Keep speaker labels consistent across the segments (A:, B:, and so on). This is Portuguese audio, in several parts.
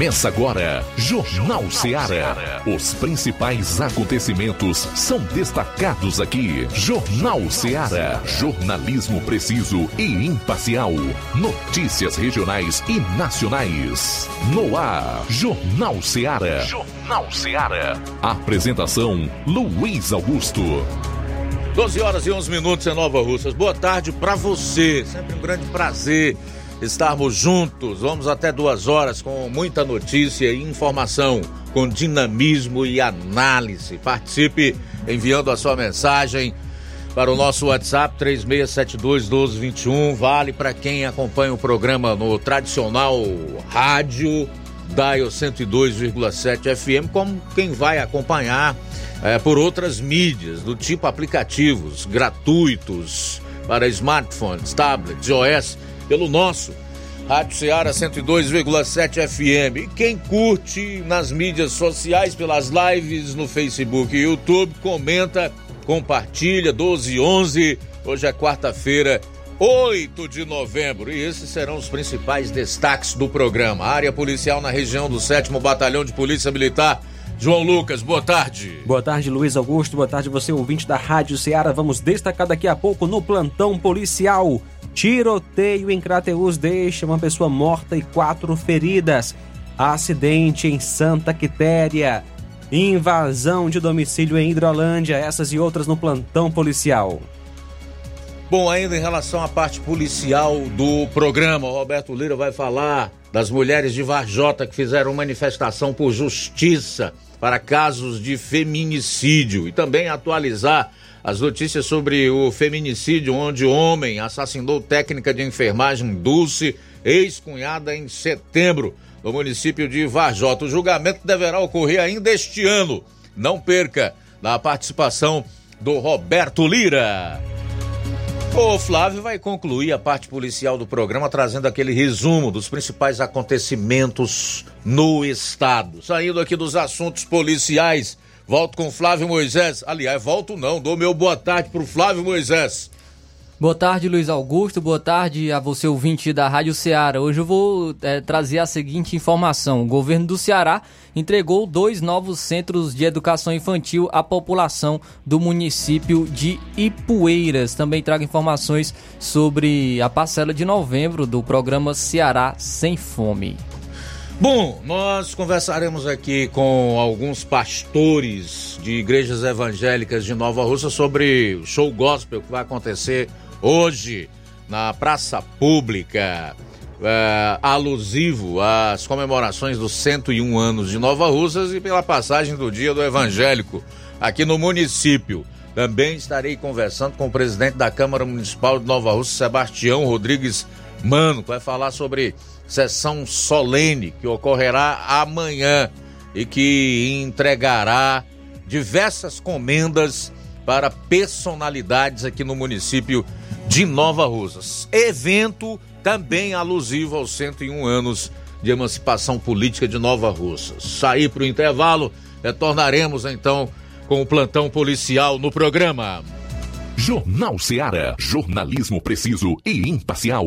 A: Começa agora, Jornal Seara. Os principais acontecimentos são destacados aqui. Jornal Seara. Jornalismo preciso e imparcial. Notícias regionais e nacionais. No ar, Jornal Seara. Jornal Seara. Apresentação: Luiz Augusto.
B: 12 horas e 11 minutos em Nova Russas. Boa tarde para você. Sempre um grande prazer estarmos juntos. Vamos até duas horas com muita notícia e informação, com dinamismo e análise. Participe enviando a sua mensagem para o nosso WhatsApp 36721221. Vale para quem acompanha o programa no tradicional rádio Dial 102,7 FM, como quem vai acompanhar é, por outras mídias, do tipo aplicativos gratuitos para smartphones, tablets, iOS pelo nosso Rádio Ceará 102,7 FM. E quem curte nas mídias sociais, pelas lives no Facebook e YouTube, comenta, compartilha, 12 e 11. Hoje é quarta-feira, 8 de novembro. E esses serão os principais destaques do programa. Área policial na região do 7 Batalhão de Polícia Militar. João Lucas, boa tarde.
C: Boa tarde, Luiz Augusto. Boa tarde, você ouvinte da Rádio Ceará. Vamos destacar daqui a pouco no plantão policial. Tiroteio em Crateus deixa uma pessoa morta e quatro feridas. Acidente em Santa Quitéria. Invasão de domicílio em Hidrolândia. Essas e outras no plantão policial.
B: Bom, ainda em relação à parte policial do programa, o Roberto Lira vai falar das mulheres de Varjota que fizeram manifestação por justiça para casos de feminicídio e também atualizar as notícias sobre o feminicídio, onde homem assassinou técnica de enfermagem Dulce, ex-cunhada, em setembro, no município de Varjota. O julgamento deverá ocorrer ainda este ano. Não perca na participação do Roberto Lira. O Flávio vai concluir a parte policial do programa trazendo aquele resumo dos principais acontecimentos no estado. Saindo aqui dos assuntos policiais, Volto com Flávio Moisés. Aliás, volto não, dou meu boa tarde pro Flávio Moisés.
D: Boa tarde, Luiz Augusto. Boa tarde a você, ouvinte da Rádio Ceará. Hoje eu vou é, trazer a seguinte informação: o governo do Ceará entregou dois novos centros de educação infantil à população do município de Ipueiras. Também trago informações sobre a parcela de novembro do programa Ceará Sem Fome.
B: Bom, nós conversaremos aqui com alguns pastores de igrejas evangélicas de Nova Rússia sobre o show gospel que vai acontecer hoje na Praça Pública, é, alusivo às comemorações dos 101 anos de Nova Russas e pela passagem do Dia do Evangélico aqui no município. Também estarei conversando com o presidente da Câmara Municipal de Nova Rússia, Sebastião Rodrigues Mano, que vai falar sobre sessão solene que ocorrerá amanhã e que entregará diversas comendas para personalidades aqui no município de Nova Rosas. Evento também alusivo aos 101 anos de emancipação política de Nova Rosas. Sair para o intervalo, retornaremos então com o plantão policial no programa.
A: Jornal Seara. Jornalismo preciso e imparcial.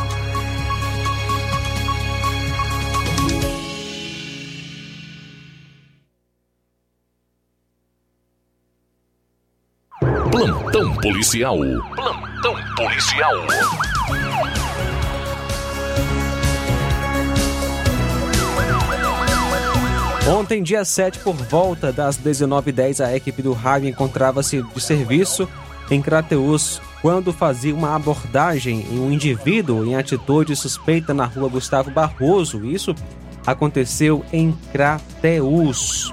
A: Plantão policial. Plantão policial.
C: Ontem, dia 7, por volta das 19h10, a equipe do rádio encontrava-se de serviço em Crateus quando fazia uma abordagem em um indivíduo em atitude suspeita na rua Gustavo Barroso. Isso aconteceu em Crateus.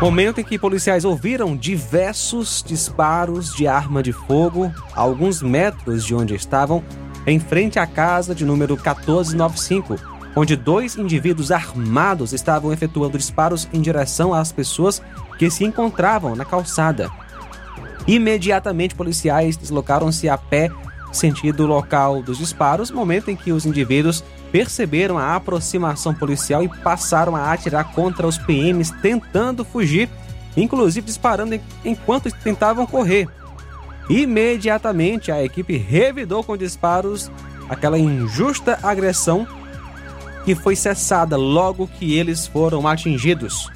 C: Momento em que policiais ouviram diversos disparos de arma de fogo a alguns metros de onde estavam, em frente à casa de número 1495, onde dois indivíduos armados estavam efetuando disparos em direção às pessoas que se encontravam na calçada. Imediatamente, policiais deslocaram-se a pé sentido local dos disparos, momento em que os indivíduos perceberam a aproximação policial e passaram a atirar contra os PMs tentando fugir, inclusive disparando enquanto tentavam correr. Imediatamente a equipe revidou com disparos aquela injusta agressão que foi cessada logo que eles foram atingidos.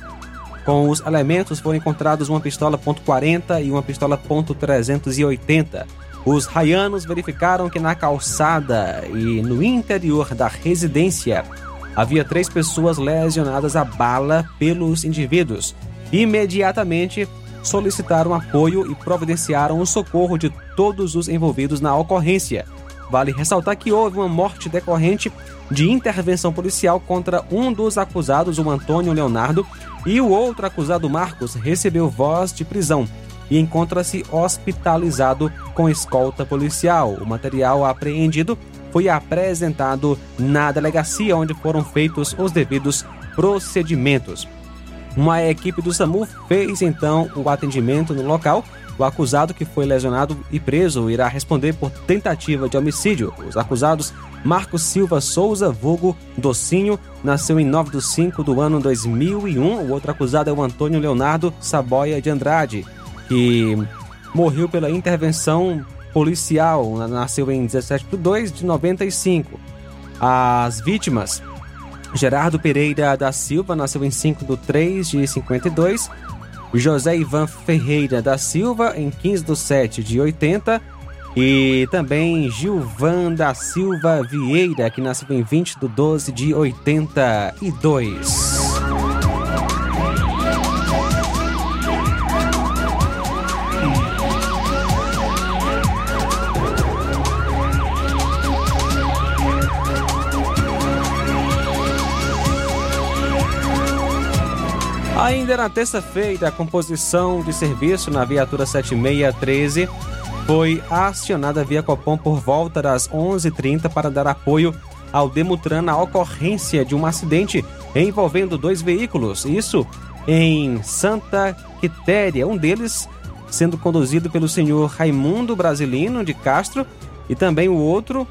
C: Com os elementos foram encontrados uma pistola .40 e uma pistola .380. Os raianos verificaram que na calçada e no interior da residência havia três pessoas lesionadas a bala pelos indivíduos. Imediatamente solicitaram apoio e providenciaram o socorro de todos os envolvidos na ocorrência. Vale ressaltar que houve uma morte decorrente de intervenção policial contra um dos acusados, o Antônio Leonardo, e o outro acusado, Marcos, recebeu voz de prisão e encontra-se hospitalizado com escolta policial. O material apreendido foi apresentado na delegacia onde foram feitos os devidos procedimentos. Uma equipe do SAMU fez então o atendimento no local. O acusado que foi lesionado e preso irá responder por tentativa de homicídio. Os acusados Marcos Silva Souza, vulgo Docinho, nasceu em 9 de 5 do ano 2001. O outro acusado é o Antônio Leonardo Saboia de Andrade, que morreu pela intervenção policial, nasceu em 17 de 2 de 95. As vítimas, Gerardo Pereira da Silva, nasceu em 5 de 3 de 52, José Ivan Ferreira da Silva, em 15 de 7 de 80, e também Gilvan da Silva Vieira, que nasceu em 20 de 12 de 82. Ainda na terça-feira, a composição de serviço na viatura 7613 foi acionada via Copom por volta das 11h30 para dar apoio ao Demutran na ocorrência de um acidente envolvendo dois veículos. Isso em Santa Quitéria, um deles sendo conduzido pelo senhor Raimundo Brasilino de Castro e também o outro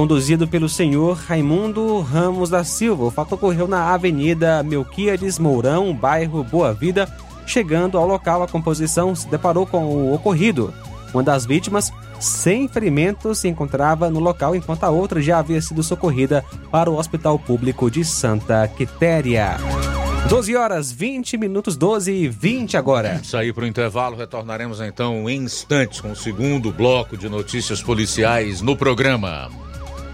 C: conduzido pelo senhor Raimundo Ramos da Silva. O fato ocorreu na Avenida Melquiades Mourão, bairro Boa Vida. Chegando ao local, a composição se deparou com o ocorrido. Uma das vítimas sem ferimentos, se encontrava no local, enquanto a outra já havia sido socorrida para o Hospital Público de Santa Quitéria. 12 horas 20 minutos, 12 e 20 agora.
B: Sair para o intervalo, retornaremos então em instantes com o segundo bloco de notícias policiais no programa.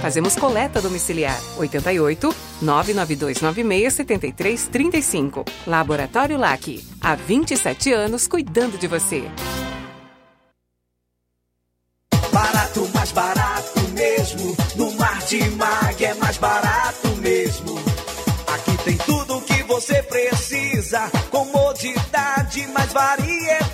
E: Fazemos coleta domiciliar 88 99296 7335. Laboratório LAC. Há 27 anos cuidando de você.
F: Barato, mais barato mesmo. No Mar de Mag é mais barato mesmo. Aqui tem tudo o que você precisa. Comodidade, mais variedade.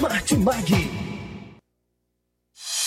G: Martimag.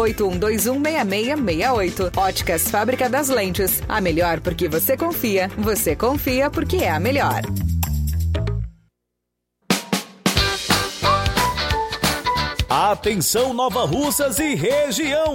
H: 81216668. Óticas Fábrica das Lentes. A melhor porque você confia. Você confia porque é a melhor.
I: Atenção Nova Russas e região.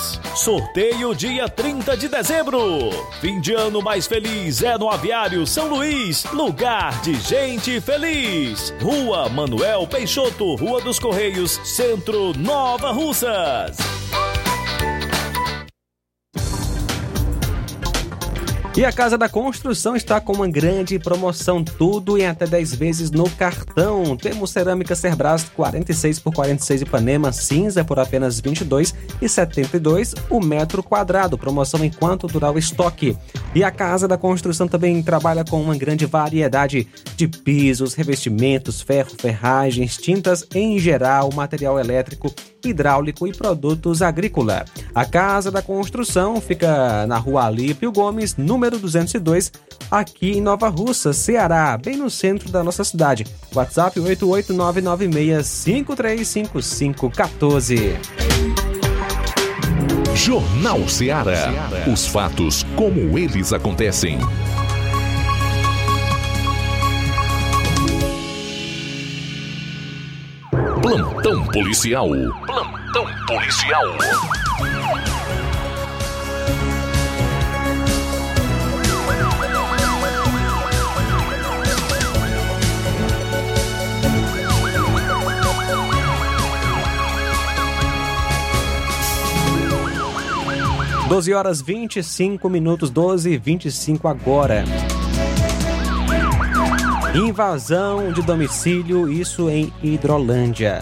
I: Sorteio dia 30 de dezembro. Fim de ano mais feliz é no Aviário São Luís, lugar de gente feliz. Rua Manuel Peixoto, Rua dos Correios, Centro Nova Russas.
C: E a Casa da Construção está com uma grande promoção, tudo em até 10 vezes no cartão. Temos cerâmica Cerbras 46 por 46 Ipanema cinza por apenas R$ 22,72 o metro quadrado. Promoção enquanto durar o estoque. E a Casa da Construção também trabalha com uma grande variedade de pisos, revestimentos, ferro, ferragens, tintas em geral, material elétrico, hidráulico e produtos agrícola. A Casa da Construção fica na Rua Alípio Gomes, número 202, aqui em Nova Russa, Ceará, bem no centro da nossa cidade. WhatsApp 88996535514.
J: Jornal Ceará. Os fatos como eles acontecem. Plantão policial. Plantão policial.
C: Doze horas vinte e cinco minutos, doze e vinte e cinco agora. Invasão de domicílio, isso em Hidrolândia.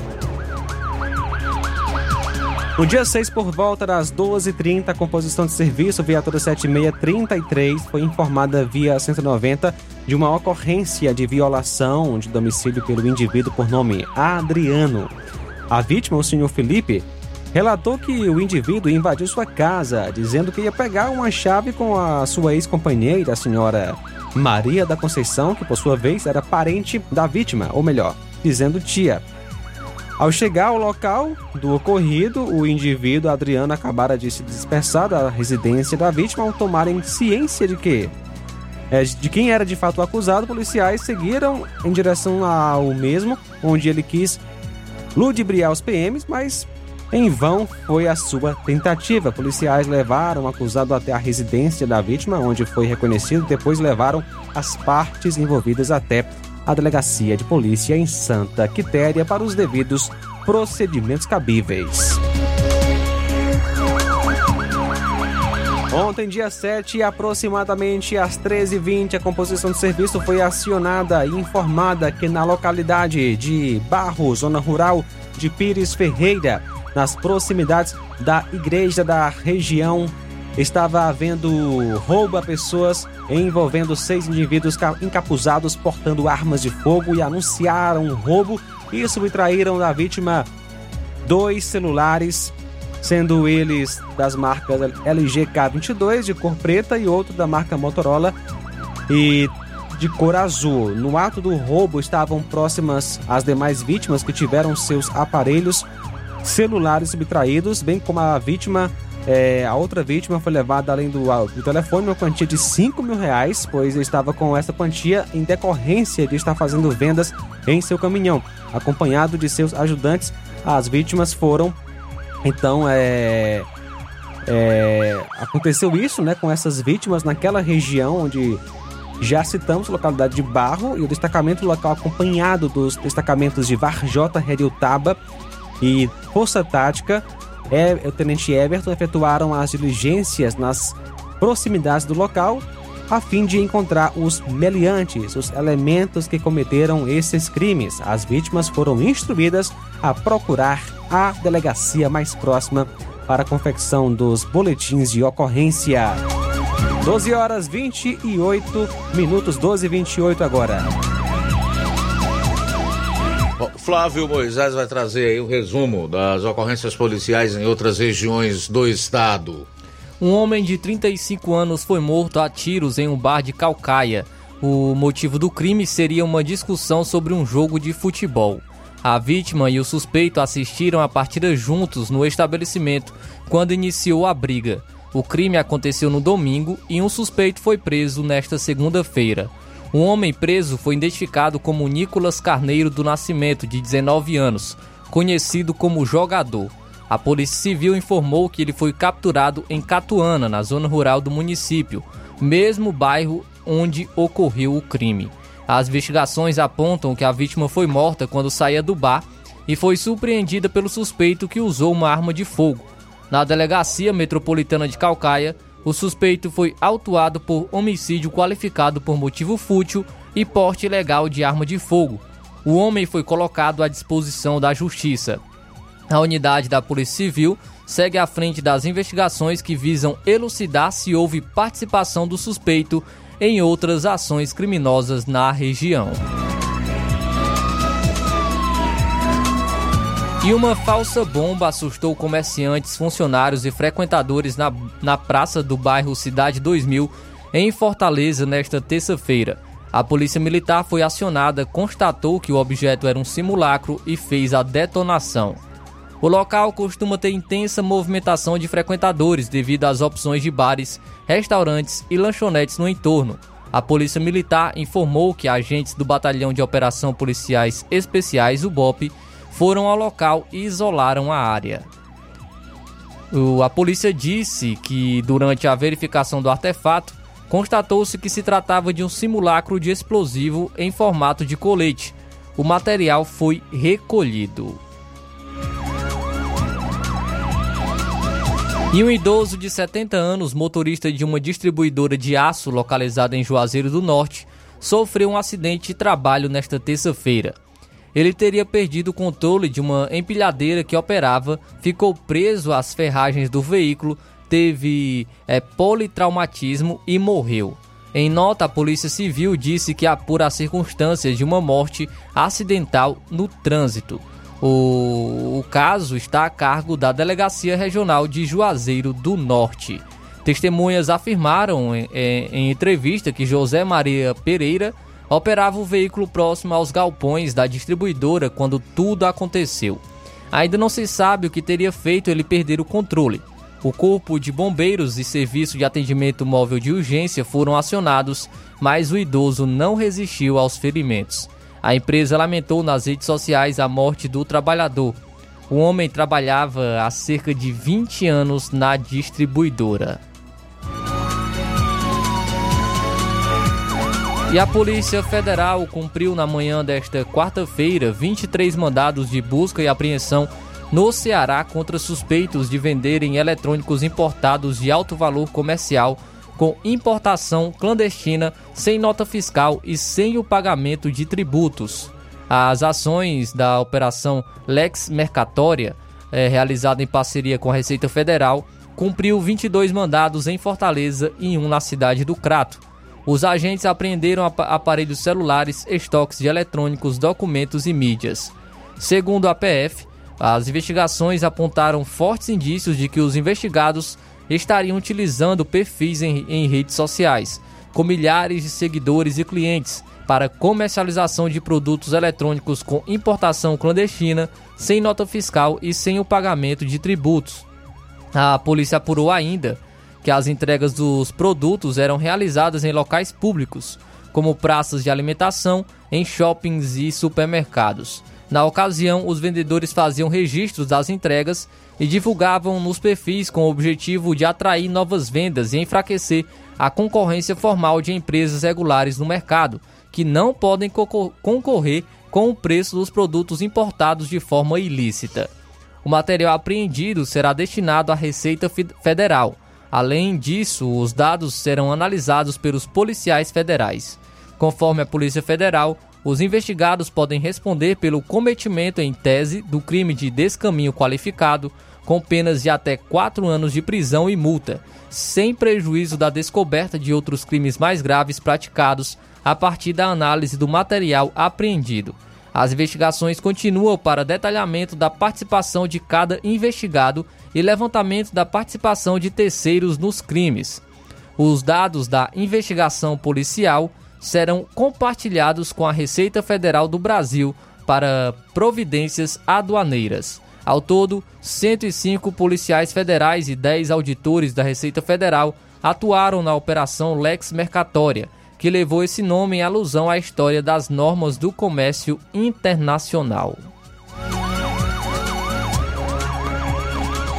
C: No dia 6, por volta das 12h30, a composição de serviço viatura 7633 foi informada via 190 de uma ocorrência de violação de domicílio pelo indivíduo por nome Adriano. A vítima, o senhor Felipe, relatou que o indivíduo invadiu sua casa, dizendo que ia pegar uma chave com a sua ex-companheira, a senhora Maria da Conceição, que por sua vez era parente da vítima, ou melhor, dizendo tia. Ao chegar ao local do ocorrido, o indivíduo Adriano acabara de se dispersar da residência da vítima ao tomarem ciência de que é, de quem era de fato o acusado, policiais seguiram em direção ao mesmo, onde ele quis ludibriar os PMs, mas em vão foi a sua tentativa. Policiais levaram o acusado até a residência da vítima, onde foi reconhecido, depois levaram as partes envolvidas até a delegacia de polícia em Santa Quitéria para os devidos procedimentos cabíveis. Ontem, dia 7, aproximadamente às 13h20, a composição de serviço foi acionada e informada que na localidade de Barro, zona rural de Pires Ferreira, nas proximidades da igreja da região, estava havendo roubo a pessoas envolvendo seis indivíduos encapuzados portando armas de fogo e anunciaram um roubo e subtraíram da vítima dois celulares, sendo eles das marcas LG K22 de cor preta e outro da marca Motorola e de cor azul. No ato do roubo estavam próximas as demais vítimas que tiveram seus aparelhos celulares subtraídos, bem como a vítima é, a outra vítima foi levada além do, do telefone uma quantia de 5 mil reais, pois estava com essa quantia em decorrência de estar fazendo vendas em seu caminhão. Acompanhado de seus ajudantes, as vítimas foram então é, é, aconteceu isso né, com essas vítimas naquela região onde já citamos a localidade de Barro e o destacamento local acompanhado dos destacamentos de Varjota, Rediltaba e Força Tática é, o tenente Everton efetuaram as diligências nas proximidades do local a fim de encontrar os meliantes, os elementos que cometeram esses crimes. As vítimas foram instruídas a procurar a delegacia mais próxima para a confecção dos boletins de ocorrência. 12 horas 28 minutos, 12 e 28 agora.
B: Flávio Moisés vai trazer aí o um resumo das ocorrências policiais em outras regiões do estado.
D: Um homem de 35 anos foi morto a tiros em um bar de Calcaia. O motivo do crime seria uma discussão sobre um jogo de futebol. A vítima e o suspeito assistiram a partida juntos no estabelecimento quando iniciou a briga. O crime aconteceu no domingo e um suspeito foi preso nesta segunda-feira. Um homem preso foi identificado como Nicolas Carneiro do Nascimento, de 19 anos, conhecido como Jogador. A Polícia Civil informou que ele foi capturado em Catuana, na zona rural do município, mesmo bairro onde ocorreu o crime. As investigações apontam que a vítima foi morta quando saía do bar e foi surpreendida pelo suspeito que usou uma arma de fogo. Na delegacia metropolitana de Calcaia, o suspeito foi autuado por homicídio qualificado por motivo fútil e porte ilegal de arma de fogo. O homem foi colocado à disposição da Justiça. A unidade da Polícia Civil segue à frente das investigações que visam elucidar se houve participação do suspeito em outras ações criminosas na região. E uma falsa bomba assustou comerciantes, funcionários e frequentadores na, na praça do bairro Cidade 2000, em Fortaleza, nesta terça-feira. A polícia militar foi acionada, constatou que o objeto era um simulacro e fez a detonação. O local costuma ter intensa movimentação de frequentadores devido às opções de bares, restaurantes e lanchonetes no entorno. A Polícia Militar informou que agentes do Batalhão de Operação Policiais Especiais, o BOP, foram ao local e isolaram a área. A polícia disse que, durante a verificação do artefato, constatou-se que se tratava de um simulacro de explosivo em formato de colete. O material foi recolhido. E um idoso de 70 anos, motorista de uma distribuidora de aço localizada em Juazeiro do Norte, sofreu um acidente de trabalho nesta terça-feira. Ele teria perdido o controle de uma empilhadeira que operava, ficou preso às ferragens do veículo, teve é, politraumatismo e morreu. Em nota, a Polícia Civil disse que apura as circunstâncias de uma morte acidental no trânsito. O, o caso está a cargo da Delegacia Regional de Juazeiro do Norte. Testemunhas afirmaram em, em, em entrevista que José Maria Pereira operava o veículo próximo aos galpões da distribuidora quando tudo aconteceu. Ainda não se sabe o que teria feito ele perder o controle. O Corpo de Bombeiros e Serviço de Atendimento Móvel de Urgência foram acionados, mas o idoso não resistiu aos ferimentos. A empresa lamentou nas redes sociais a morte do trabalhador. O homem trabalhava há cerca de 20 anos na distribuidora. E a Polícia Federal cumpriu na manhã desta quarta-feira 23 mandados de busca e apreensão no Ceará contra suspeitos de venderem eletrônicos importados de alto valor comercial com importação clandestina, sem nota fiscal e sem o pagamento de tributos. As ações da Operação Lex Mercatória, é, realizada em parceria com a Receita Federal, cumpriu 22 mandados em Fortaleza e um na cidade do Crato. Os agentes apreenderam aparelhos celulares, estoques de eletrônicos, documentos e mídias. Segundo a PF, as investigações apontaram fortes indícios de que os investigados estariam utilizando perfis em, em redes sociais, com milhares de seguidores e clientes, para comercialização de produtos eletrônicos com importação clandestina, sem nota fiscal e sem o pagamento de tributos. A polícia apurou ainda que as entregas dos produtos eram realizadas em locais públicos, como praças de alimentação, em shoppings e supermercados. Na ocasião, os vendedores faziam registros das entregas e divulgavam nos perfis com o objetivo de atrair novas vendas e enfraquecer a concorrência formal de empresas regulares no mercado, que não podem concorrer com o preço dos produtos importados de forma ilícita. O material apreendido será destinado à Receita Federal Além disso, os dados serão analisados pelos policiais federais. Conforme a Polícia Federal, os investigados podem responder pelo cometimento em tese do crime de descaminho qualificado, com penas de até 4 anos de prisão e multa, sem prejuízo da descoberta de outros crimes mais graves praticados a partir da análise do material apreendido. As investigações continuam para detalhamento da participação de cada investigado e levantamento da participação de terceiros nos crimes. Os dados da investigação policial serão compartilhados com a Receita Federal do Brasil para providências aduaneiras. Ao todo, 105 policiais federais e 10 auditores da Receita Federal atuaram na Operação Lex Mercatória, que levou esse nome em alusão à história das normas do comércio internacional.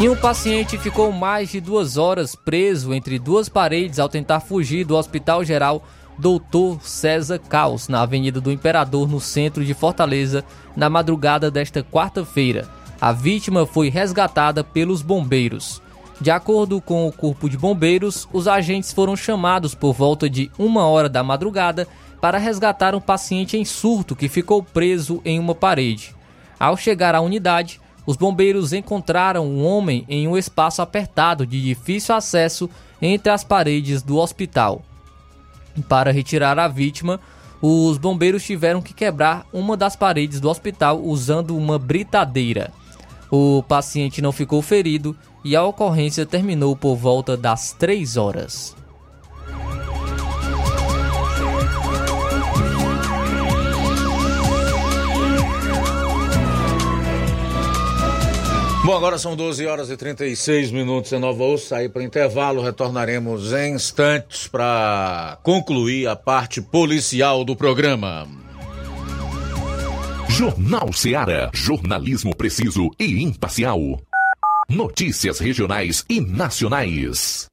D: E um paciente ficou mais de duas horas preso entre duas paredes ao tentar fugir do Hospital Geral Doutor César Caos, na Avenida do Imperador, no centro de Fortaleza, na madrugada desta quarta-feira. A vítima foi resgatada pelos bombeiros. De acordo com o Corpo de Bombeiros, os agentes foram chamados por volta de uma hora da madrugada para resgatar um paciente em surto que ficou preso em uma parede. Ao chegar à unidade, os bombeiros encontraram um homem em um espaço apertado de difícil acesso entre as paredes do hospital. Para retirar a vítima, os bombeiros tiveram que quebrar uma das paredes do hospital usando uma britadeira. O paciente não ficou ferido e a ocorrência terminou por volta das 3 horas.
B: Bom, agora são 12 horas e 36 minutos em Nova Osso. Sair para intervalo, retornaremos em instantes para concluir a parte policial do programa.
J: Jornal Seara. Jornalismo preciso e imparcial. Notícias regionais e nacionais.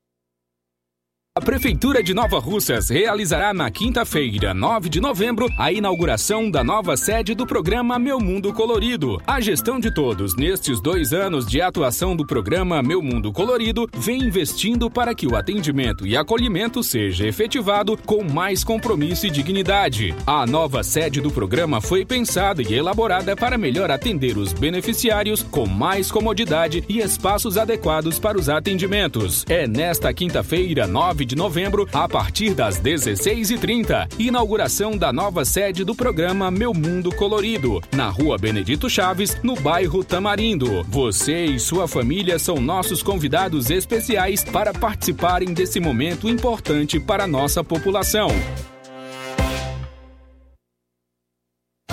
K: A Prefeitura de Nova Russas realizará na quinta-feira, 9 de novembro, a inauguração da nova sede do programa Meu Mundo Colorido. A gestão de todos nestes dois anos de atuação do programa Meu Mundo Colorido vem investindo para que o atendimento e acolhimento seja efetivado com mais compromisso e dignidade. A nova sede do programa foi pensada e elaborada para melhor atender os beneficiários com mais comodidade e espaços adequados para os atendimentos. É nesta quinta-feira, 9 de novembro, a partir das 16h30. Inauguração da nova sede do programa Meu Mundo Colorido, na rua Benedito Chaves, no bairro Tamarindo. Você e sua família são nossos convidados especiais para participarem desse momento importante para a nossa população.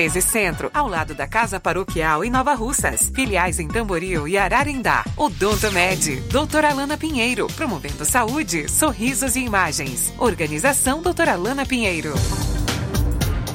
E: 1213 Centro, ao lado da Casa Paroquial em Nova Russas. Filiais em Tamboril e Ararindá. Odonto Med, doutora Alana Pinheiro, promovendo saúde, sorrisos e imagens. Organização doutora Alana Pinheiro.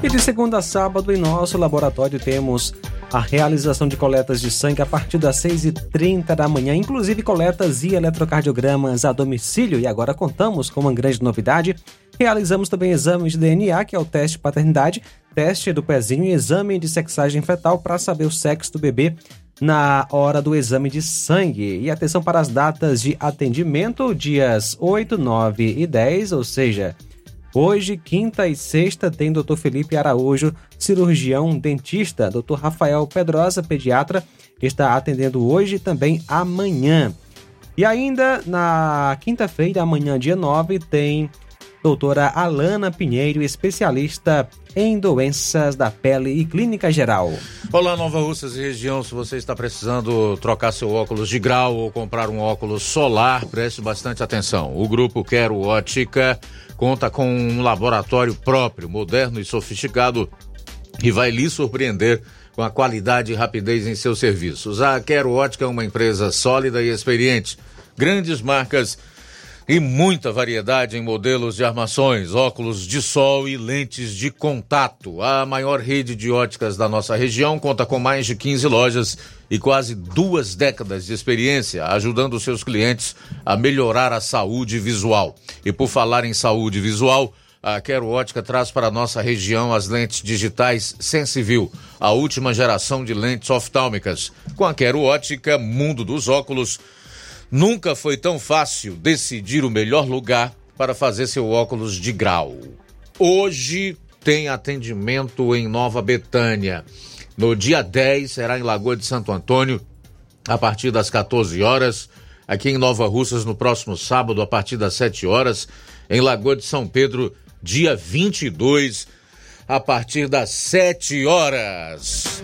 C: E de segunda a sábado, em nosso laboratório, temos a realização de coletas de sangue a partir das 6h30 da manhã, inclusive coletas e eletrocardiogramas a domicílio. E agora contamos com uma grande novidade. Realizamos também exames de DNA, que é o teste de paternidade, teste do pezinho e exame de sexagem fetal para saber o sexo do bebê na hora do exame de sangue. E atenção para as datas de atendimento, dias 8, 9 e 10, ou seja, Hoje, quinta e sexta, tem Dr. Felipe Araújo, cirurgião dentista. Dr. Rafael Pedrosa, pediatra, está atendendo hoje e também amanhã. E ainda na quinta-feira, amanhã, dia 9, tem doutora Alana Pinheiro, especialista em doenças da pele e clínica geral.
B: Olá, Nova Russas e região. Se você está precisando trocar seu óculos de grau ou comprar um óculos solar, preste bastante atenção. O grupo Quero Ótica conta com um laboratório próprio, moderno e sofisticado e vai lhe surpreender com a qualidade e rapidez em seus serviços. A Quero Ótica é uma empresa sólida e experiente. Grandes marcas e muita variedade em modelos de armações, óculos de sol e lentes de contato. A maior rede de óticas da nossa região conta com mais de 15 lojas e quase duas décadas de experiência, ajudando seus clientes a melhorar a saúde visual. E por falar em saúde visual, a Quero Ótica traz para a nossa região as lentes digitais Sensivil, a última geração de lentes oftálmicas. Com a Quero Ótica, mundo dos óculos, nunca foi tão fácil decidir o melhor lugar para fazer seu óculos de grau. Hoje tem atendimento em Nova Betânia. No dia 10 será em Lagoa de Santo Antônio, a partir das 14 horas. Aqui em Nova Russas, no próximo sábado, a partir das 7 horas. Em Lagoa de São Pedro, dia 22, a partir das 7 horas.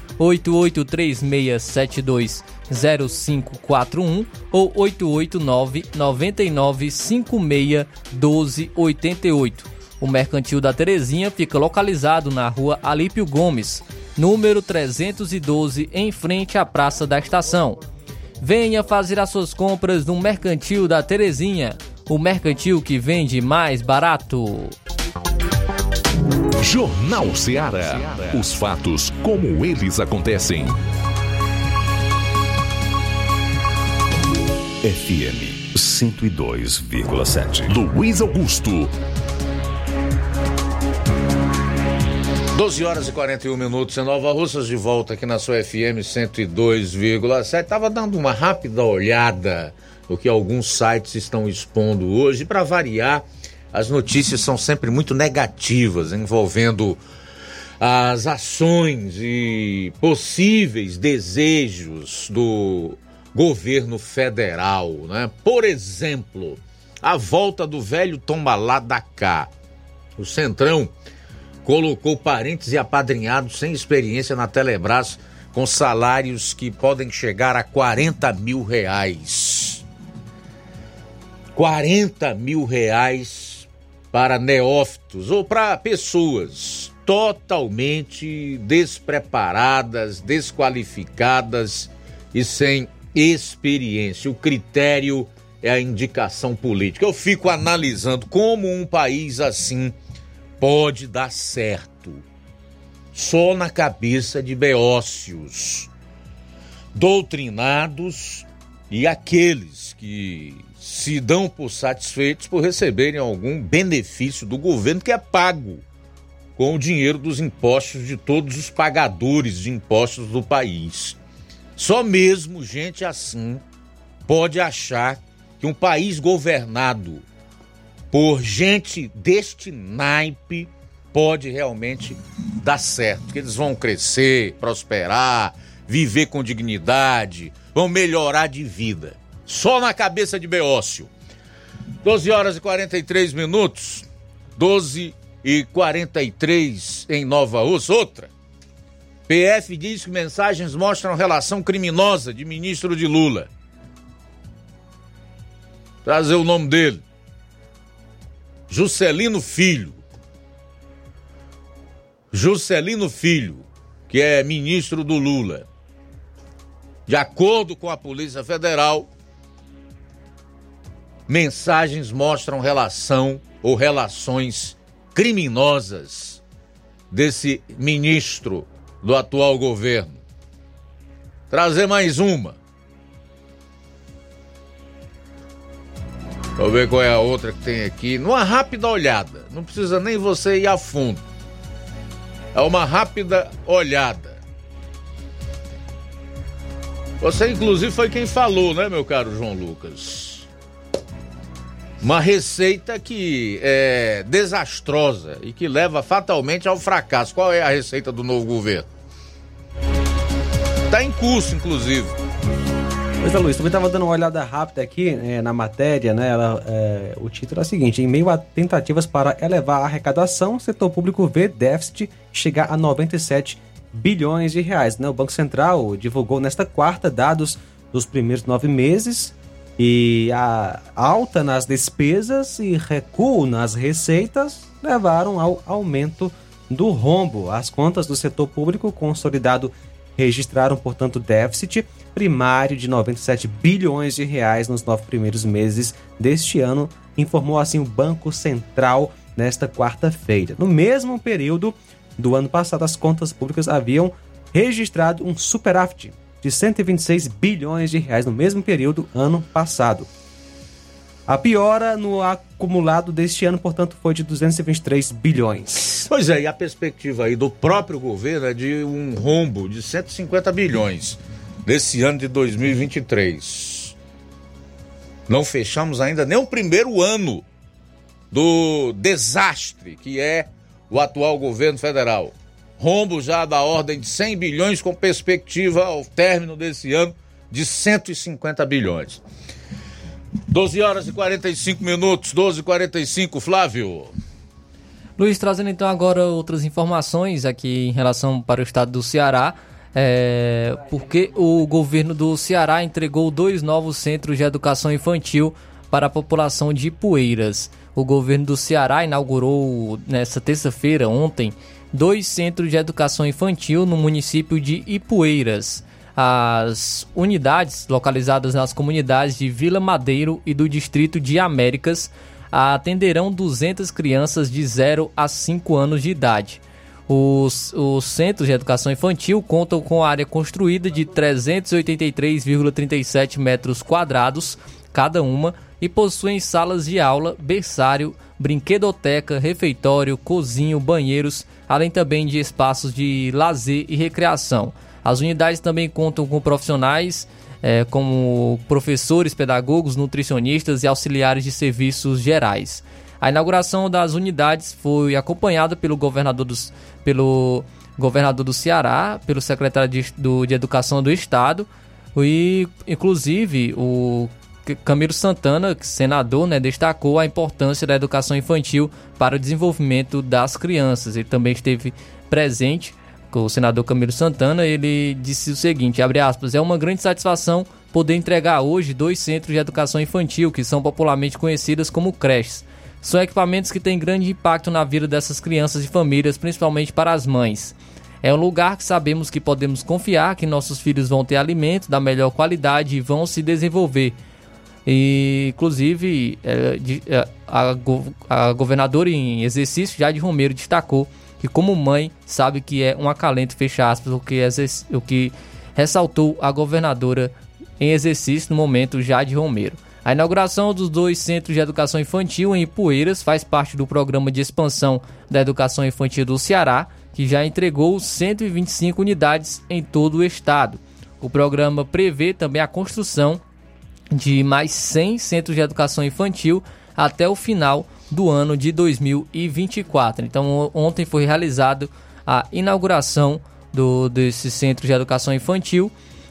D: 8836720541 ou 889 9956 1288. O Mercantil da Terezinha fica localizado na rua Alípio Gomes, número 312, em frente à Praça da Estação. Venha fazer as suas compras no Mercantil da Terezinha, o mercantil que vende mais barato.
J: Jornal Ceará. Os fatos como eles acontecem. FM 102,7. Luiz Augusto.
B: 12 horas e 41 minutos em Nova Russas, de volta aqui na sua FM 102,7. Tava dando uma rápida olhada no que alguns sites estão expondo hoje. Para variar, as notícias são sempre muito negativas, envolvendo as ações e possíveis desejos do governo federal, né? Por exemplo, a volta do velho tombalá da cá. O Centrão colocou parentes e apadrinhados sem experiência na Telebrás com salários que podem chegar a 40 mil reais. 40 mil reais para neófitos ou para pessoas totalmente despreparadas, desqualificadas e sem experiência. O critério é a indicação política. Eu fico analisando como um país assim pode dar certo. Só na cabeça de beócios, doutrinados e aqueles que se dão por satisfeitos por receberem algum benefício do governo que é pago com o dinheiro dos impostos de todos os pagadores de impostos do país. Só mesmo gente assim pode achar que um país governado por gente deste naipe pode realmente dar certo, que eles vão crescer, prosperar, viver com dignidade, vão melhorar de vida. Só na cabeça de Beócio. 12 horas e 43 minutos. 12 e 43 em Nova Rússia. Outra. PF diz que mensagens mostram relação criminosa de ministro de Lula. Trazer o nome dele. Juscelino Filho. Juscelino Filho, que é ministro do Lula. De acordo com a Polícia Federal, mensagens mostram relação ou relações criminosas desse ministro do atual governo. Trazer mais uma. Vou ver qual é a outra que tem aqui. Numa rápida olhada. Não precisa nem você ir a fundo. É uma rápida olhada. Você, inclusive, foi quem falou, né, meu caro João Lucas? Uma receita que é desastrosa e que leva fatalmente ao fracasso. Qual é a receita do novo governo? Está em curso, inclusive.
C: Pois é, Luiz, também estava dando uma olhada rápida aqui é, na matéria, né? Ela, é, o título é o seguinte: em meio a tentativas para elevar a arrecadação, o setor público vê déficit chegar a 97 bilhões de reais. Né? O Banco Central divulgou nesta quarta dados dos primeiros nove meses e a alta nas despesas e recuo nas receitas levaram ao aumento do rombo. As contas do setor público consolidado registraram, portanto, déficit primário de 97 bilhões de reais nos nove primeiros meses deste ano, informou assim o Banco Central nesta quarta-feira. No mesmo período do ano passado, as contas públicas haviam registrado um superávit de 126 bilhões de reais no mesmo período ano passado. A piora no acumulado deste ano, portanto, foi de 223 bilhões.
B: Pois é, e a perspectiva aí do próprio governo é de um rombo de 150 bilhões desse ano de 2023. Não fechamos ainda nem o primeiro ano do desastre que é o atual governo federal. Rombo já da ordem de 100 bilhões, com perspectiva ao término desse ano de 150 bilhões. 12 horas e 45 minutos, 12 e 45 Flávio.
D: Luiz, trazendo então agora outras informações aqui em relação para o estado do Ceará. É, porque o governo do Ceará entregou dois novos centros de educação infantil para a população de Ipueiras. O governo do Ceará inaugurou nesta terça-feira, ontem, dois centros de educação infantil no município de Ipueiras. As unidades localizadas nas comunidades de Vila Madeiro e do distrito de Américas atenderão 200 crianças de 0 a 5 anos de idade. Os, os centros de educação infantil contam com área construída de 383,37 metros quadrados, cada uma e possuem salas de aula, berçário, brinquedoteca, refeitório, cozinho, banheiros, além também de espaços de lazer e recreação. As unidades também contam com profissionais é, como professores, pedagogos, nutricionistas e auxiliares de serviços gerais. A inauguração das unidades foi acompanhada pelo governador, dos, pelo governador do Ceará, pelo secretário de, do, de Educação do Estado e, inclusive, o Camilo Santana, senador, né, destacou a importância da educação infantil para o desenvolvimento das crianças. Ele também esteve presente o senador Camilo Santana, ele disse o seguinte, abre aspas, é uma grande satisfação poder entregar hoje dois centros de educação infantil, que são popularmente conhecidas como creches. São equipamentos que têm grande impacto na vida dessas crianças e famílias, principalmente para as mães. É um lugar que sabemos que podemos confiar que nossos filhos vão ter alimento da melhor qualidade e vão se desenvolver. E, inclusive, é, a, a governadora em exercício, Jade Romero, destacou que como mãe sabe que é um acalento, fecha aspas, o que, o que ressaltou a governadora em exercício no momento Jade Romero. A inauguração dos dois centros de educação infantil em Ipueiras faz parte do programa de expansão da educação infantil do Ceará, que já entregou 125 unidades em todo o estado. O programa prevê também a construção de mais 100 centros de educação infantil até o final do ano de 2024. Então, ontem foi realizado a inauguração do, desse centro de educação infantil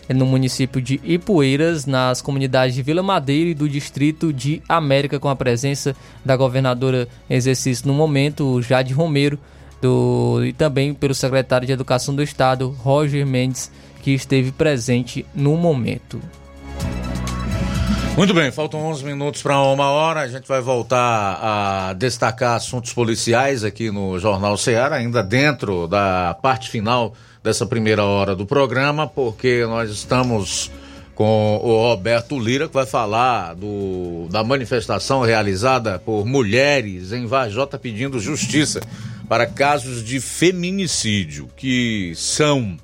D: eh, no município de Ipueiras, nas comunidades de Vila Madeira e do distrito de América, com a presença da governadora em exercício no momento, Jade Romero, do, e também pelo secretário de Educação do Estado, Roger Mendes, que esteve presente no momento.
B: Muito bem, faltam 11 minutos para uma hora. A gente vai voltar a destacar assuntos policiais aqui no Jornal Ceará, ainda dentro da parte final dessa primeira hora do programa, porque nós estamos com o Roberto Lira, que vai falar do, da manifestação realizada por mulheres em Vajota pedindo justiça para casos de feminicídio, que são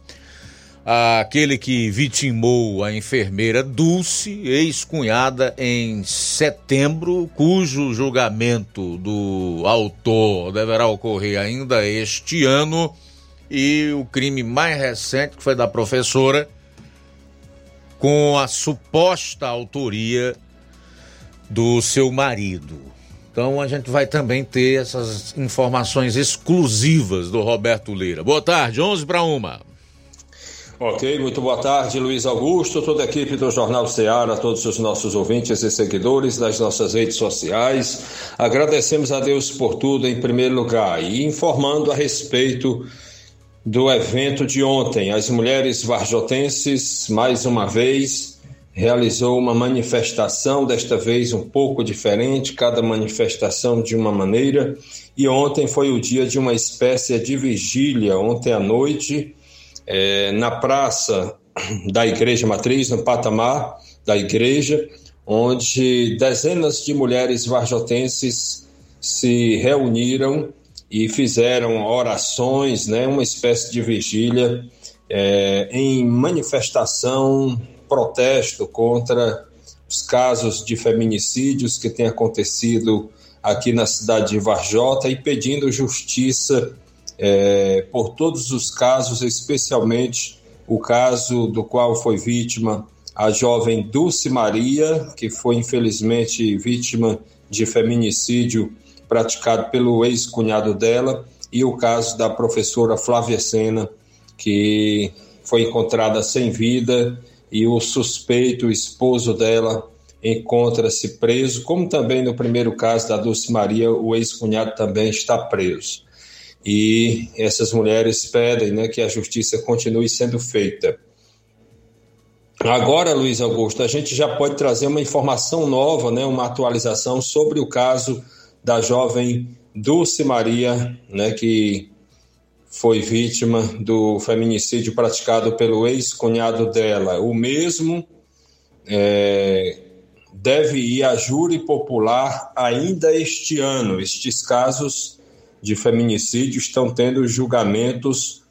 B: aquele que vitimou a enfermeira Dulce, ex-cunhada, em setembro, cujo julgamento do autor deverá ocorrer ainda este ano, e o crime mais recente, que foi da professora, com a suposta autoria do seu marido. Então a gente vai também ter essas informações exclusivas do Roberto Lira. Boa tarde, 11 para uma.
L: Ok, muito boa tarde, Luiz Augusto, toda a equipe do Jornal Ceará, todos os nossos ouvintes e seguidores das nossas redes sociais. Agradecemos a Deus por tudo em primeiro lugar e informando a respeito do evento de ontem. As mulheres varjotenses, mais uma vez, realizou uma manifestação, desta vez um pouco diferente, cada manifestação de uma maneira. E ontem foi o dia de uma espécie de vigília, ontem à noite é, na praça da Igreja Matriz, no patamar da igreja, onde dezenas de mulheres varjotenses se reuniram e fizeram orações, né, uma espécie de vigília é, em manifestação, protesto contra os casos de feminicídios que têm acontecido aqui na cidade de Varjota e pedindo justiça é, por todos os casos, especialmente o caso do qual foi vítima a jovem Dulce Maria, que foi infelizmente vítima de feminicídio praticado pelo ex-cunhado dela, e o caso da professora Flávia Sena, que foi encontrada sem vida e o suspeito, o esposo dela, encontra-se preso, como também no primeiro caso da Dulce Maria, o ex-cunhado também está preso e essas mulheres pedem né, que a justiça continue sendo feita. Agora, Luiz Augusto, a gente já pode trazer uma informação nova, né, uma atualização sobre o caso da jovem Dulce Maria, né, que foi vítima do feminicídio praticado pelo ex-cunhado dela. O mesmo é, deve ir a júri popular ainda este ano. Estes casos de feminicídio estão tendo julgamentos,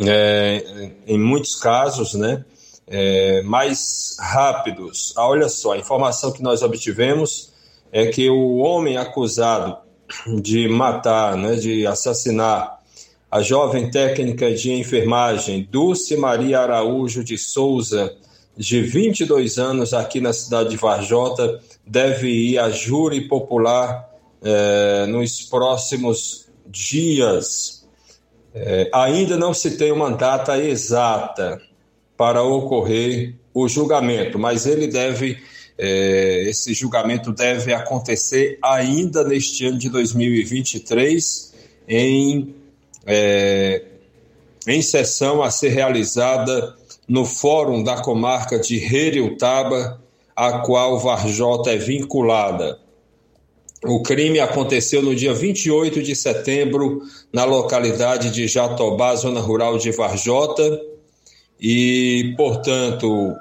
L: é, em muitos casos, né, é, mais rápidos. Ah, olha só, a informação que nós obtivemos é que o homem acusado de matar, né, de assassinar a jovem técnica de enfermagem Dulce Maria Araújo de Souza, de 22 anos, aqui na cidade de Varjota, deve ir a júri popular é, nos próximos dias. É, ainda não se tem uma data exata para ocorrer o julgamento, mas ele deve, é, esse julgamento deve acontecer ainda neste ano de 2023, em, em sessão a ser realizada no Fórum da Comarca de Reriutaba, a qual Varjota é vinculada. O crime aconteceu no dia 28 de setembro, na localidade de Jatobá, zona rural de Varjota, e, portanto,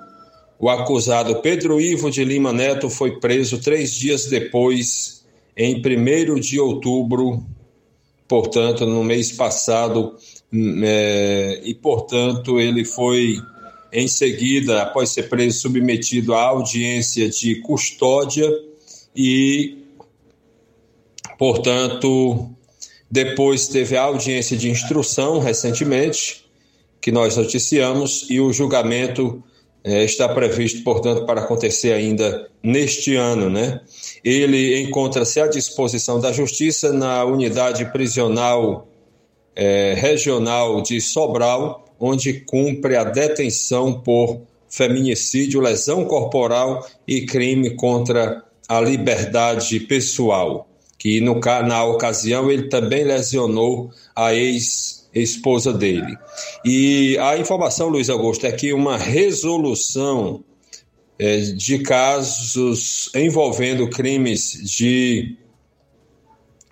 L: o acusado Pedro Ivo de Lima Neto foi preso três dias depois, em 1 de outubro, portanto, no mês passado, é, e, portanto, ele foi em seguida, após ser preso, submetido à audiência de custódia e, portanto, depois teve a audiência de instrução recentemente, que nós noticiamos, e o julgamento é, está previsto, portanto, para acontecer ainda neste ano, né? Ele encontra-se à disposição da Justiça na unidade prisional é, regional de Sobral, onde cumpre a detenção por feminicídio, lesão corporal e crime contra a liberdade pessoal, que no, na ocasião ele também lesionou a ex-esposa dele. E a informação, Luiz Augusto, é que uma resolução é, de casos envolvendo crimes de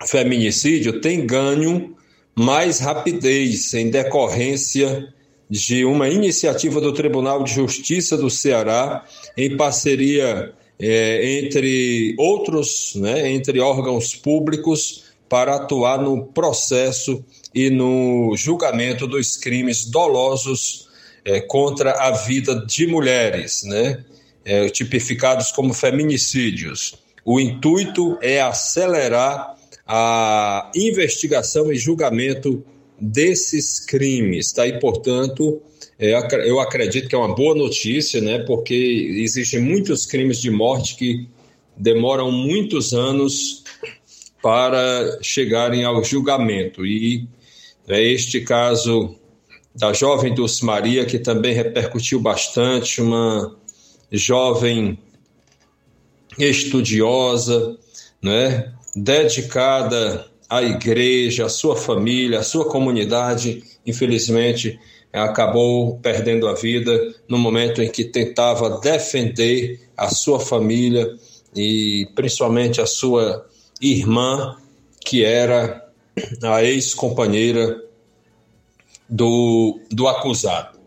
L: feminicídio tem ganho mais rapidez em decorrência de uma iniciativa do Tribunal de Justiça do Ceará, em parceria é, entre outros, né, entre órgãos públicos, para atuar no processo e no julgamento dos crimes dolosos é, contra a vida de mulheres, né, é, tipificados como feminicídios. O intuito é acelerar a investigação e julgamento desses crimes. Tá? E, portanto, eu acredito que é uma boa notícia, né? porque existem muitos crimes de morte que demoram muitos anos para chegarem ao julgamento. E é este caso da jovem Dulce Maria, que também repercutiu bastante, uma jovem estudiosa, né? dedicada a igreja, a sua família, a sua comunidade, infelizmente acabou perdendo a vida no momento em que tentava defender a sua família e principalmente a sua irmã, que era a ex-companheira do, do acusado.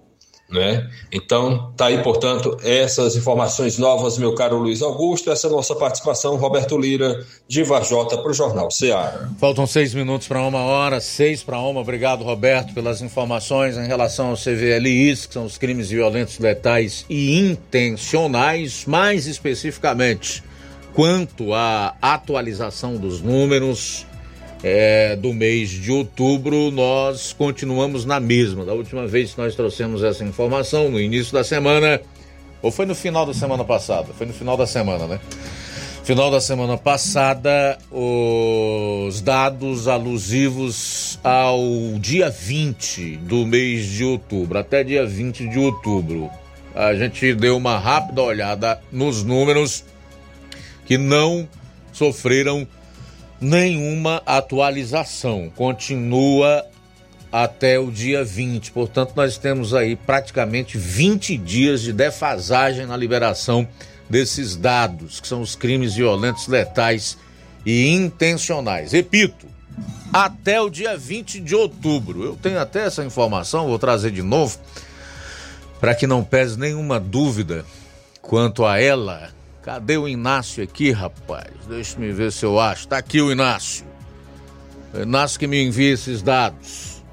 L: Né? Então, tá aí, portanto, essas informações novas, meu caro Luiz Augusto, essa nossa participação, Roberto Lira, de Varjota, para o Jornal Ceará.
B: Faltam seis minutos para uma hora, seis para uma. Obrigado, Roberto, pelas informações em relação aos CVLIs, que são os crimes violentos, letais e intencionais, mais especificamente quanto à atualização dos números é, do mês de outubro, nós continuamos na mesma. Da última vez que nós trouxemos essa informação, no início da semana, ou foi no final da semana passada? Foi no final da semana, né? Final da semana passada, os dados alusivos ao dia 20 do mês de outubro, até dia 20 de outubro. A gente deu uma rápida olhada nos números que não sofreram nenhuma atualização. Continua até o dia 20. Portanto, nós temos aí praticamente 20 dias de defasagem na liberação desses dados, que são os crimes violentos, letais e intencionais. Repito, até o dia 20 de outubro. Eu tenho até essa informação, vou trazer de novo, para que não pese nenhuma dúvida quanto a ela Cadê o Inácio aqui, rapaz? Deixa me ver se eu acho. Tá aqui o Inácio. O Inácio que me envia esses dados.